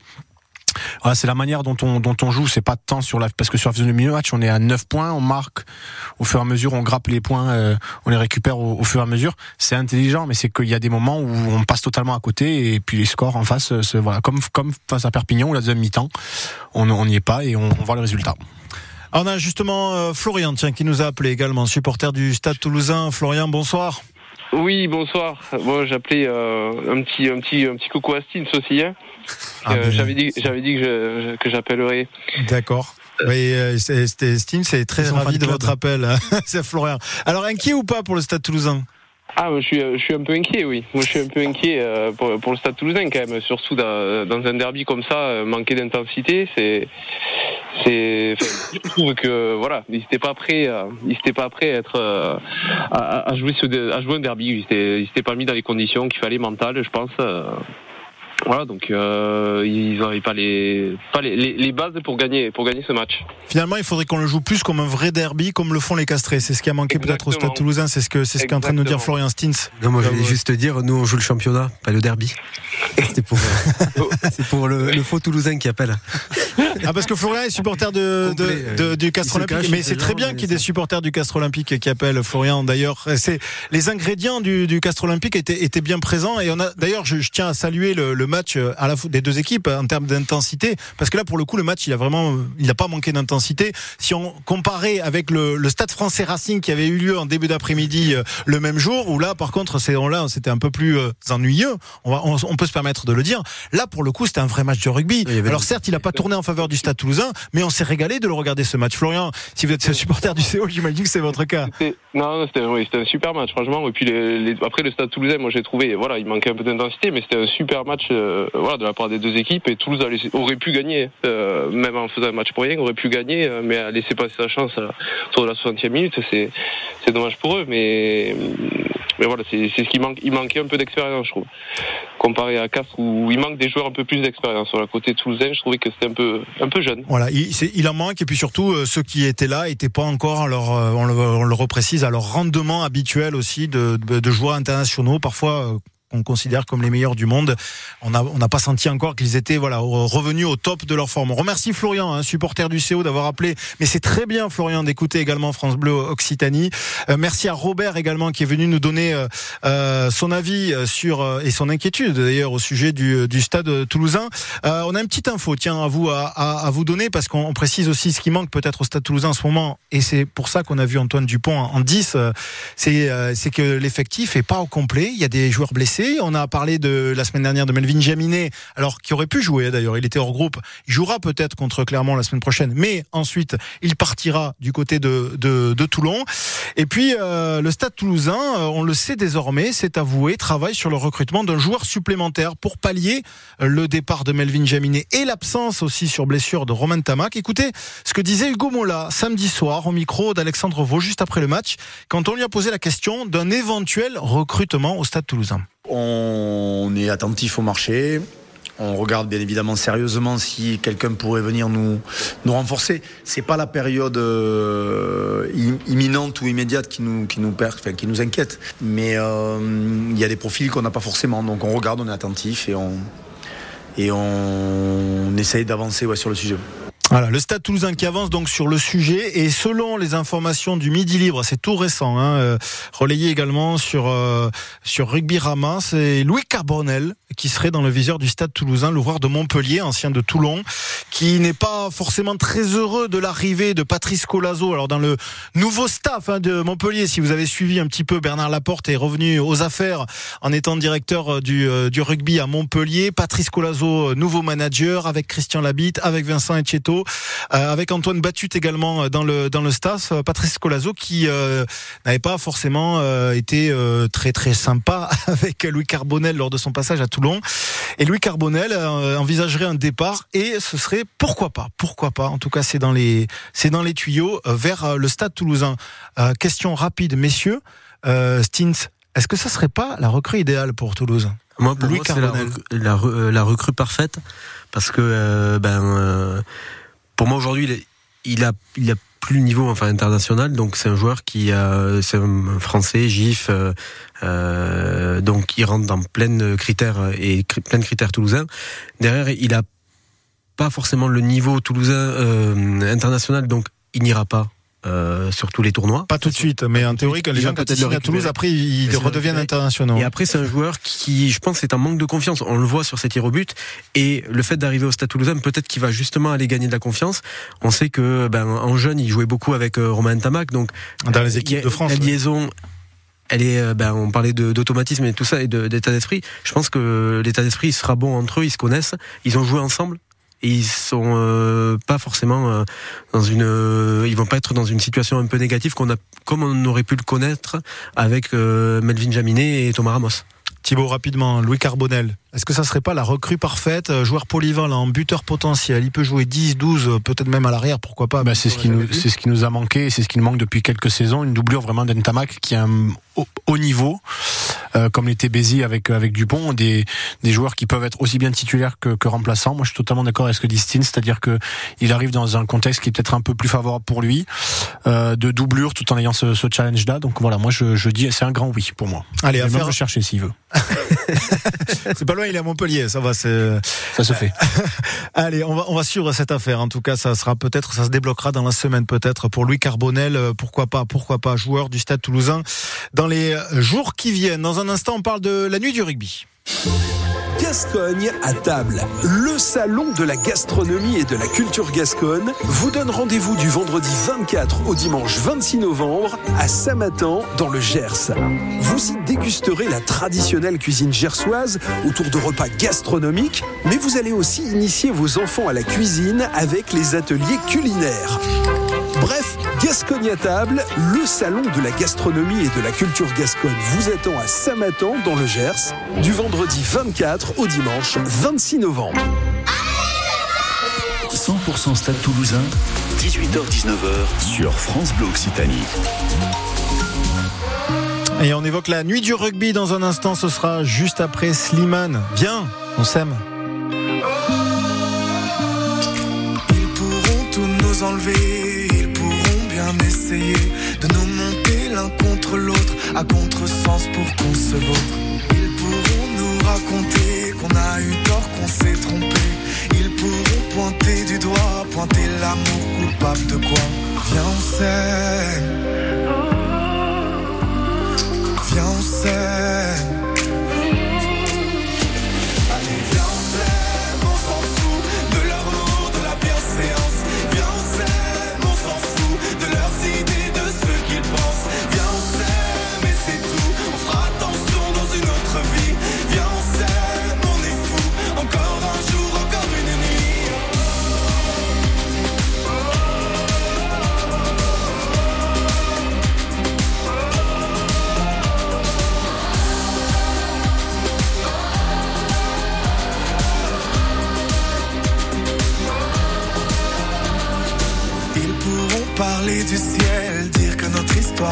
Voilà, c'est la manière dont on, dont on joue, c'est pas tant sur la, parce que sur la physionomie du match, on est à 9 points, on marque au fur et à mesure, on grappe les points, euh, on les récupère au, au fur et à mesure. C'est intelligent, mais c'est qu'il y a des moments où on passe totalement à côté et puis les scores en face, euh, voilà, comme, comme face à Perpignan ou la deuxième mi-temps, on n'y est pas et on, on voit le résultat. On a justement euh, Florian, tiens, qui nous a appelé également, supporter du Stade Toulousain. Florian, bonsoir. Oui, bonsoir. Bon, j'appelais euh, un petit un petit un petit coucou à Stins aussi. Hein. Ah, Euh, ben- j'avais dit j'avais dit que je- que j'appellerais. D'accord. Oui, euh, c'est- c'était Steam, c'est très ravi de votre appel. c'est Florian. Alors, inquiet ou pas pour le Stade Toulousain? Ah, je suis je suis un peu inquiet, oui. Moi, je suis un peu inquiet euh, pour, pour le Stade Toulousain quand même, surtout dans, dans un derby comme ça, euh, manquer d'intensité, c'est c'est enfin, je trouve que voilà, ils étaient pas prêts euh, ils étaient pas prêts à être euh, à, à jouer ce à jouer un derby, ils étaient ils s'étaient pas mis dans les conditions qu'il fallait mentales, je pense. Euh, voilà, donc euh, ils n'avaient pas les pas les, les, les bases pour gagner pour gagner ce match. Finalement, il faudrait qu'on le joue plus comme un vrai derby, comme le font les Castrés. C'est ce qui a manqué peut-être au Stade Toulousain. C'est ce que c'est ce qu'est en train de nous dire. Florian Stins. Non, moi, je voulais Ouais. juste te dire, nous, on joue le championnat, pas le derby. C'est pour, c'est pour le, le faux Toulousain qui appelle. Ah parce que Florian est supporter de, de- euh, du Castre Olympique, cache, mais c'est très bien qu'il y ait des supporters du Castre Olympique qui appellent Florian. D'ailleurs, c'est les ingrédients du, du Castre Olympique étaient, étaient bien présents et on a d'ailleurs, je, je tiens à saluer le, le match euh, à la des deux équipes en termes d'intensité, parce que là pour le coup le match il a vraiment, il n'a pas manqué d'intensité. Si on comparait avec le, le Stade Français Racing qui avait eu lieu en début d'après-midi euh, le même jour, où là par contre c'est là c'était un peu plus ennuyeux. On, va, on, on peut se permettre de le dire. Là pour le coup c'était un vrai match de rugby. Alors certes il n'a pas tourné en faveur du Stade Toulousain, mais on s'est régalé de le regarder ce match. Florian, si vous êtes supporter du CO, j'imagine que c'est votre cas. Non, non, c'était oui, un super match, franchement. Et puis les, les- après le Stade Toulousain, moi j'ai trouvé, voilà, il manquait un peu d'intensité, mais c'était un super match, euh, voilà, de la part des deux équipes. Et Toulouse aurait pu gagner, euh, même en faisant un match pour rien, aurait pu gagner, euh, mais a laissé passer sa chance autour de la 60e minute. C'est c'est dommage pour eux, mais mais voilà, c'est ce qui manque. Il manquait un peu d'expérience, je trouve, comparé à Castres où il manque des joueurs un peu plus d'expérience. Sur la côté toulousain, je trouvais que c'était un peu un peu jeune. Voilà, il, en manque et puis surtout euh, ceux qui étaient là étaient pas encore leur, euh, on le, on le reprécise, à leur rendement habituel aussi de, de, de joueurs internationaux, parfois euh, qu'on considère comme les meilleurs du monde. On n'a on n'a pas senti encore qu'ils étaient voilà revenus au top de leur forme. On remercie Florian, un supporter du CO, d'avoir appelé. Mais c'est très bien Florian d'écouter également France Bleu Occitanie. Euh, merci à Robert également qui est venu nous donner euh, euh, son avis euh, sur et son inquiétude d'ailleurs au sujet du, du stade toulousain. Euh, on a une petite info, tiens à vous à, à, vous donner parce qu'on on précise aussi ce qui manque peut-être au stade toulousain en ce moment et c'est pour ça qu'on a vu Antoine Dupont en, en 10. euh, c'est c'est que l'effectif est pas au complet. Il y a des joueurs blessés. On a parlé de la semaine dernière de Melvin Jaminet, alors qui aurait pu jouer d'ailleurs. Il était hors groupe. Il jouera peut-être contre Clermont la semaine prochaine, mais ensuite il partira du côté de, de, de Toulon. Et puis euh, le Stade Toulousain, euh, on le sait désormais, c'est avoué, travaille sur le recrutement d'un joueur supplémentaire pour pallier euh, le départ de Melvin Jaminet et l'absence aussi sur blessure de Romain Tamac. Écoutez ce que disait Hugo Mola samedi soir au micro d'Alexandre Vaux juste après le match, quand on lui a posé la question d'un éventuel recrutement au Stade Toulousain. On est attentif au marché. On regarde bien évidemment sérieusement si quelqu'un pourrait venir nous, nous renforcer. C'est pas la période euh, im- imminente ou immédiate qui nous, perd, qui nous inquiète. Mais euh, il y a des profils qu'on n'a pas forcément. Donc on regarde, on est attentif et on, et essaye d'avancer sur le sujet. Le Stade Toulousain qui avance donc sur le sujet et selon les informations du Midi Libre, c'est tout récent, hein, euh, relayé également sur euh, sur Rugby Rama, c'est Louis Carbonel qui serait dans le viseur du Stade Toulousain, l'ouvreur de Montpellier, ancien de Toulon, qui n'est pas forcément très heureux de l'arrivée de Patrice Colazo. Alors dans le nouveau staff hein, de Montpellier, si vous avez suivi un petit peu, Bernard Laporte est revenu aux affaires en étant directeur euh, du, du rugby à Montpellier. Patrice Colazo, nouveau manager, avec Christian Labitte, avec Vincent Etcheto, euh, avec Antoine Batut également euh, dans le dans le staff. Euh, Patrice Colazo qui n'avait pas forcément été très très sympa avec Louis Carbonel lors de son passage à Toulon. Et Louis Carbonel envisagerait un départ et ce serait pourquoi pas, pourquoi pas. En tout cas, c'est dans les c'est dans les tuyaux vers le Stade Toulousain. Euh, question rapide, messieurs. Euh, Stins, est-ce que ça serait pas la recrue idéale pour Toulouse? Moi, pour Louis moi, c'est la, Carbonel. rec- la, la recrue parfaite parce que euh, ben pour moi aujourd'hui il, est- a plus le niveau enfin international. Donc c'est un joueur qui a c'est un français gif euh, euh, donc il rentre dans plein de critères euh, et plein critères toulousains. Derrière il a pas forcément le niveau toulousain euh, international. Donc il n'ira pas euh, sur tous les tournois Pas tout de suite, mais en théorie, quand les gens, quand ils signent à Toulouse, après, ils redeviennent internationaux. Et après, c'est un joueur qui, je pense, est en manque de confiance. On le voit sur ses tirs au but. Et le fait d'arriver au Stade Toulousain, peut-être qu'il va justement aller gagner de la confiance. On sait que, ben, en jeune, il jouait beaucoup avec euh, Romain Tamac. Donc, Dans les équipes de France, La ouais. liaison. Elle est, euh, ben, on parlait d'automatisme et tout ça et de- d'état d'esprit. Je pense que l'état d'esprit il sera bon entre eux, ils se connaissent, ils ont joué ensemble et ils sont euh, pas forcément euh, dans une, euh, ils vont pas être dans une situation un peu négative qu'on a, comme on aurait pu le connaître avec euh, Melvin Jaminet et Thomas Ramos. Thibaut, rapidement, Louis Carbonel. Est-ce que ça serait pas la recrue parfaite Joueur polyvalent, buteur potentiel. Il peut jouer 10, 12, euh, peut-être même à l'arrière, pourquoi pas? Bah, c'est ce qui nous, c'est ce qui nous a manqué, et c'est ce qui nous manque depuis quelques saisons, une doublure vraiment d'Entamac qui est un haut, niveau, euh, comme l'était Bézi avec avec Dupont, des des joueurs qui peuvent être aussi bien titulaires que, que remplaçants. Moi, je suis totalement d'accord avec ce que dit Steen, c'est-à-dire que il arrive dans un contexte qui est peut-être un peu plus favorable pour lui, euh, de doublure, tout en ayant ce, ce challenge-là. Donc voilà, moi je, je dis, c'est un grand oui pour moi. Allez, Il va même affaire- le chercher s'il veut. C'est pas loin, il est à Montpellier, ça va, c'est. Ça se fait. Allez, on va, on va suivre cette affaire. En tout cas, ça sera peut-être, ça se débloquera dans la semaine peut-être pour Louis Carbonel. euh, Pourquoi pas, pourquoi pas, joueur du Stade Toulousain dans les jours qui viennent. Dans un instant, on parle de la nuit du rugby. Gascogne à table, le salon de la gastronomie et de la culture gasconne, vous donne rendez-vous du vendredi 24 au dimanche 26 novembre à Samatan dans le Gers. Vous y dégusterez la traditionnelle cuisine gersoise autour de repas gastronomiques, mais vous allez aussi initier vos enfants à la cuisine avec les ateliers culinaires. Bref, Gascogne à table, le salon de la gastronomie et de la culture gasconne vous attend à Samatan dans le Gers du vendredi 24 au dimanche 26 novembre. 100% Stade Toulousain, 18h-19h sur France Bleu Occitanie. Et on évoque la nuit du rugby dans un instant. Ce sera juste après Slimane. Viens, on s'aime. Ils pourront tout nous enlever, de nous monter l'un contre l'autre à contresens pour qu'on se vautre. Ils pourront nous raconter qu'on a eu tort, qu'on s'est trompé. Ils pourront pointer du doigt, pointer l'amour coupable de quoi? Viens, on s'aime. Viens, on s'aime.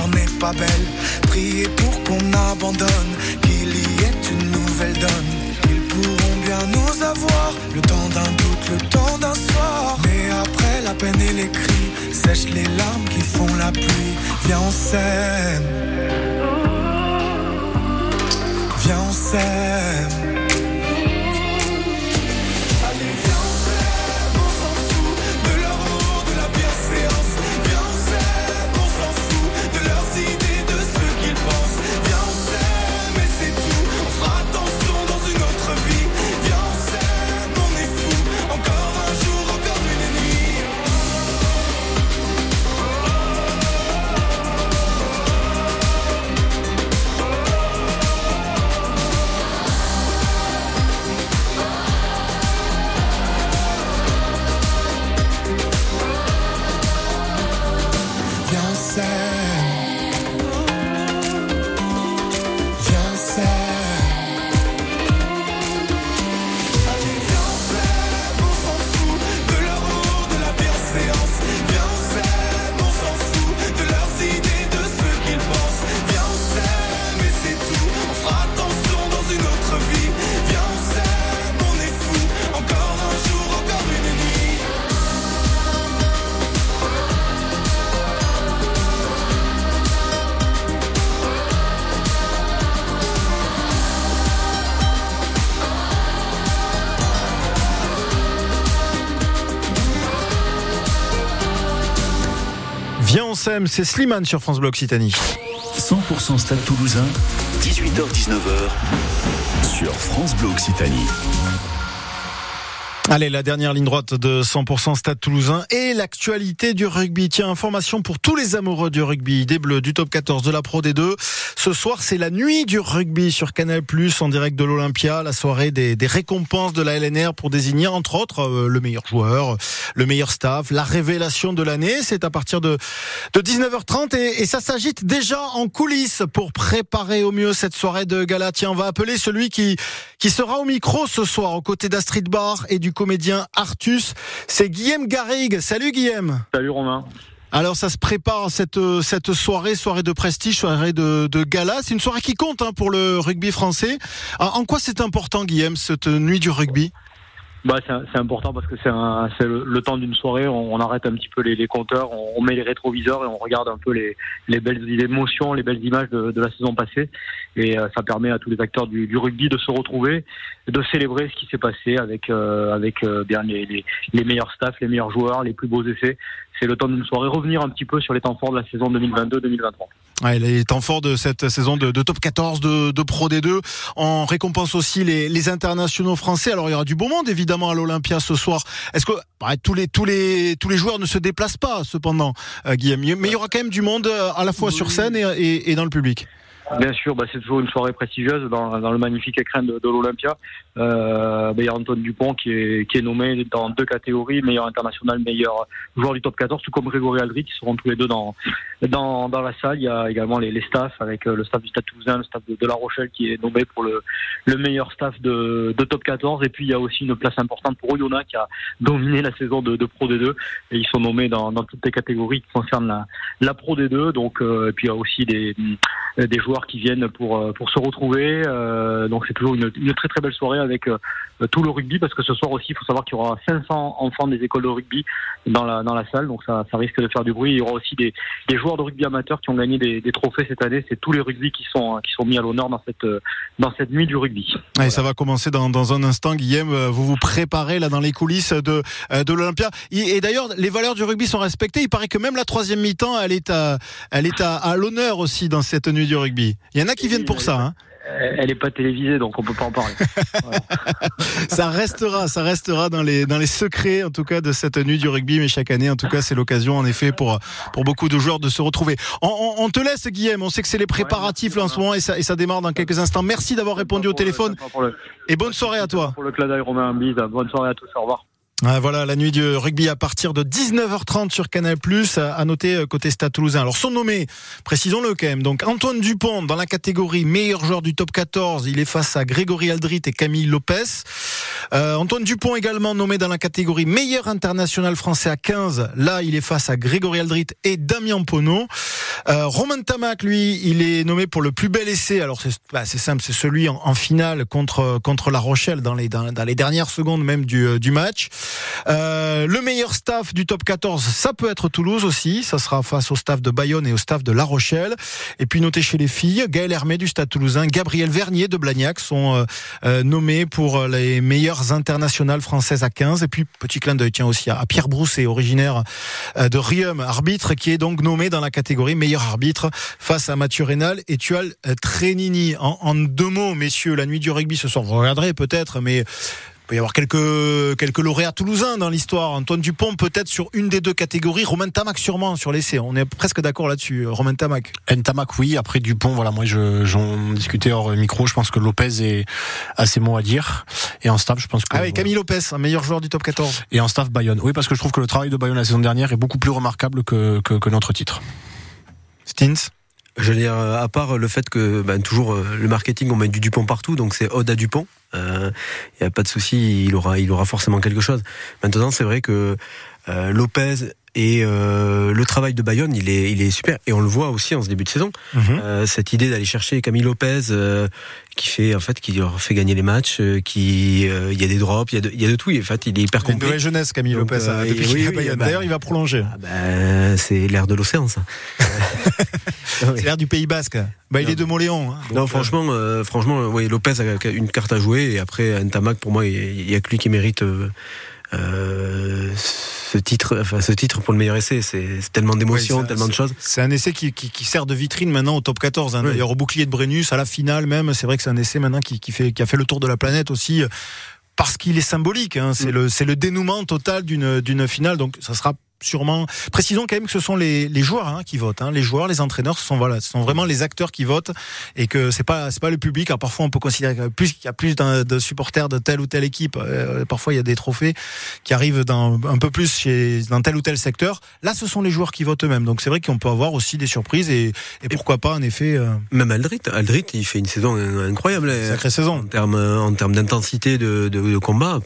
N'est pas belle, prier pour qu'on abandonne, qu'il y ait une nouvelle donne. Ils pourront bien nous avoir, le temps d'un doute, le temps d'un soir. Mais après la peine et les cris, sèche les larmes qui font la pluie. Viens, on s'aime. Viens, on s'aime. C'est Slimane sur France Bleu Occitanie. 100% Stade Toulousain, 18h-19h sur France Bleu Occitanie. Allez, la dernière ligne droite de 100% Stade Toulousain et l'actualité du rugby. Tiens, information pour tous les amoureux du rugby, des Bleus, du top 14, de la Pro D2. Ce soir, c'est la nuit du rugby sur Canal+, en direct de l'Olympia, la soirée des, des, récompenses de la LNR pour désigner, entre autres, euh, le meilleur joueur, le meilleur staff, la révélation de l'année. C'est à partir de, de 19h30 et, ça s'agite déjà en coulisses pour préparer au mieux cette soirée de gala. Tiens, on va appeler celui qui, qui sera au micro ce soir, aux côtés d'Astrid Barr et du comédien Artus. C'est Guillaume Garrigue. Salut Guillaume. Salut Romain. Alors ça se prépare cette cette soirée, soirée de prestige, soirée de, de gala. C'est une soirée qui compte hein, pour le rugby français. En quoi c'est important, Guillaume, cette nuit du rugby? Bah, c'est important parce que c'est le, le, temps d'une soirée, on, on, arrête un petit peu les, les compteurs, on, on, met les rétroviseurs et on regarde un peu les, les belles émotions, les belles images de, de la saison passée. Et euh, ça permet à tous les acteurs du, du, rugby de se retrouver, de célébrer ce qui s'est passé avec, euh, avec euh, bien les, les, les, meilleurs staffs, les meilleurs joueurs, les plus beaux essais. C'est le temps d'une soirée, revenir un petit peu sur les temps forts de la saison 2022-2023. Ouais, les temps forts de cette saison de, de top 14 de, de, Pro D2. On récompense aussi les, les, internationaux français. Alors il y aura du beau monde évidemment à l'Olympia ce soir. Est-ce que bah, tous les tous les tous les joueurs ne se déplacent pas cependant, euh, Guillaume? Mais il y aura quand même du monde euh, à la fois sur scène et, et, et dans le public. Bien sûr, bah, c'est toujours une soirée prestigieuse dans, dans le magnifique écrin de, de l'Olympia. Euh, bah, il y a Antoine Dupont qui est, qui est nommé dans deux catégories, meilleur international, meilleur joueur du top 14, tout comme Grégory Aldry, qui seront tous les deux dans, dans, dans la salle. Il y a également les, les staffs, avec le staff du Stade Toulousain, le staff de, de, La Rochelle, qui est nommé pour le, le meilleur staff de, de top 14. Et puis il y a aussi une place importante pour Oyonnax, qui a dominé la saison de, de Pro D2. Et ils sont nommés dans, dans toutes les catégories qui concernent la, la Pro D2. Donc, euh, et puis il y a aussi des, des joueurs qui viennent pour pour se retrouver. Euh, donc c'est toujours une, une, très très belle soirée avec euh, tout le rugby parce que ce soir aussi il faut savoir qu'il y aura 500 enfants des écoles de rugby dans la dans la salle. Donc ça ça risque de faire du bruit. Il y aura aussi des, des joueurs de rugby amateurs qui ont gagné des, des trophées cette année. C'est tous les rugby qui sont qui sont mis à l'honneur dans cette dans cette nuit du rugby. Et ça va commencer dans dans un instant. Guillaume, vous vous préparez là dans les coulisses de de l'Olympia. Et d'ailleurs les valeurs du rugby sont respectées. Il paraît que même la troisième mi-temps elle est à elle est à, à l'honneur aussi dans cette nuit du rugby. Il y en a qui viennent pour ça. Hein. Elle n'est pas télévisée, donc on peut pas en parler. Voilà. ça restera, ça restera dans les dans les secrets, en tout cas, de cette nuit du rugby. Mais chaque année, en tout cas, c'est l'occasion, en effet, pour pour beaucoup de joueurs de se retrouver. On, on, on te laisse, Guillaume. On sait que c'est les préparatifs là en ce moment et ça et ça démarre dans quelques instants. Merci d'avoir répondu au téléphone. Le, et bonne soirée à toi. Pour le clin d'œil, Romain Bise. Bonne soirée à tous. Au revoir. Ah, voilà la nuit du rugby à partir de 19h30 sur Canal+. À noter côté Stade Toulousain. Alors son nommé, précisons-le quand même. Donc Antoine Dupont dans la catégorie meilleur joueur du top 14. Il est face à Grégory Aldrit et Camille Lopez. Euh, Antoine Dupont également nommé dans la catégorie meilleur international français à 15. Là, il est face à Grégory Aldrit et Damien Pono. Euh, Romain Tamac, lui, il est nommé pour le plus bel essai. Alors c'est bah, simple, c'est celui en, finale contre contre La Rochelle dans les dans, dans les dernières secondes même du, du match. Euh, le meilleur staff du top 14, ça peut être Toulouse aussi. Ça sera face au staff de Bayonne et au staff de La Rochelle. Et puis noté chez les filles, Gaël Hermé du Stade Toulousain, Gabriel Vernier de Blagnac sont euh, euh, nommés pour les meilleures internationales françaises à 15. Et puis petit clin d'œil tiens aussi à, Pierre Brousset, originaire de Rium, arbitre qui est donc nommé dans la catégorie meilleur arbitre face à Mathieu Rénal et Tual Trénini. En, deux mots, messieurs, la nuit du rugby ce soir, vous regarderez peut-être, mais peut y avoir quelques quelques lauréats toulousains dans l'histoire. Antoine Dupont peut-être sur une des deux catégories. Romain Tamac sûrement sur l'essai. On est presque d'accord là-dessus. Romain Tamac. Tamac oui. Après Dupont, voilà, moi je, j'en discutais hors micro. Je pense que Lopez est a ses mots à dire. Et en staff, je pense que. Ah oui, Camille Lopez, un meilleur joueur du top 14. Et en staff Bayonne. Oui, parce que je trouve que le travail de Bayonne la saison dernière est beaucoup plus remarquable que que, que notre titre. Stins. Je veux dire, à part le fait que ben, toujours le marketing, on met du Dupont partout, donc c'est Oda Dupont. Il euh, n'y a pas de souci, il aura, il aura forcément quelque chose. Maintenant, c'est vrai que euh, Lopez et euh, le travail de Bayonne, il est, il est super. Et on le voit aussi en ce début de saison. Mhm. Mm -hmm. euh, cette idée d'aller chercher Camille Lopez, euh, qui fait en fait, qui leur fait gagner les matchs, qui, il y a des drops, il y a de, il y a de tout. En fait, il est hyper complet. Une nouvelle jeunesse, Camille Donc, Lopez. Depuis oui, oui, D'ailleurs, il va prolonger. Ah bah, c'est l'air de l'océan, ça. c'est l'air du Pays Basque. Bah, il non. est de Montléon. Hein. Non, franchement, franchement, oui, Lopez a une carte à jouer et après Ntamak, pour moi, il y a que lui qui mérite. Euh, ce titre, enfin ce titre pour le meilleur essai, c'est tellement d'émotions, tellement de choses. C'est un essai qui, qui, qui, sert de vitrine maintenant au top 14. Hein. D'ailleurs, au bouclier de Brennus, à la finale même, c'est vrai que c'est un essai maintenant qui, qui, fait, qui a fait le tour de la planète aussi parce qu'il est symbolique. Hein. C'est mm. le c'est le dénouement total d'une d'une finale. Donc ça sera sûrement. Précisons quand même que ce sont les, les joueurs hein, qui votent. Hein. Les joueurs, les entraîneurs, ce sont voilà, ce sont vraiment les acteurs qui votent et que c'est pas c'est pas le public. Alors parfois on peut considérer qu'il plus qu'il y a plus de supporters de telle ou telle équipe. Euh, parfois il y a des trophées qui arrivent dans un peu plus chez dans tel ou tel secteur. Là, ce sont les joueurs qui votent eux-mêmes. Donc c'est vrai qu'on peut avoir aussi des surprises et, et pourquoi pas en effet. Euh... Même Aldrit, Aldrit, il fait une saison incroyable. Sacrée saison en termes en termes d'intensité de, de, de combat.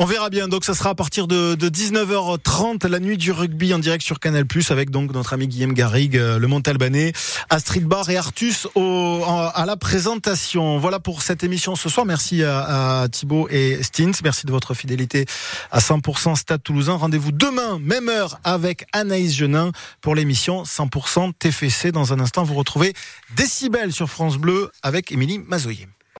On verra bien. Donc, ça sera à partir de, 19h30, la nuit du rugby en direct sur Canal+, avec donc notre ami Guillaume Garrigue, euh, le Montalbanais, Astrid Bar et Artus au, à la présentation. Voilà pour cette émission ce soir. Merci à, à Thibaut et Stins. Merci de votre fidélité à 100% Stade Toulousain. Rendez-vous demain, même heure, avec Anaïs Genin pour l'émission 100% TFC. Dans un instant, vous retrouvez Décibel sur France Bleu avec Émilie Mazoyer.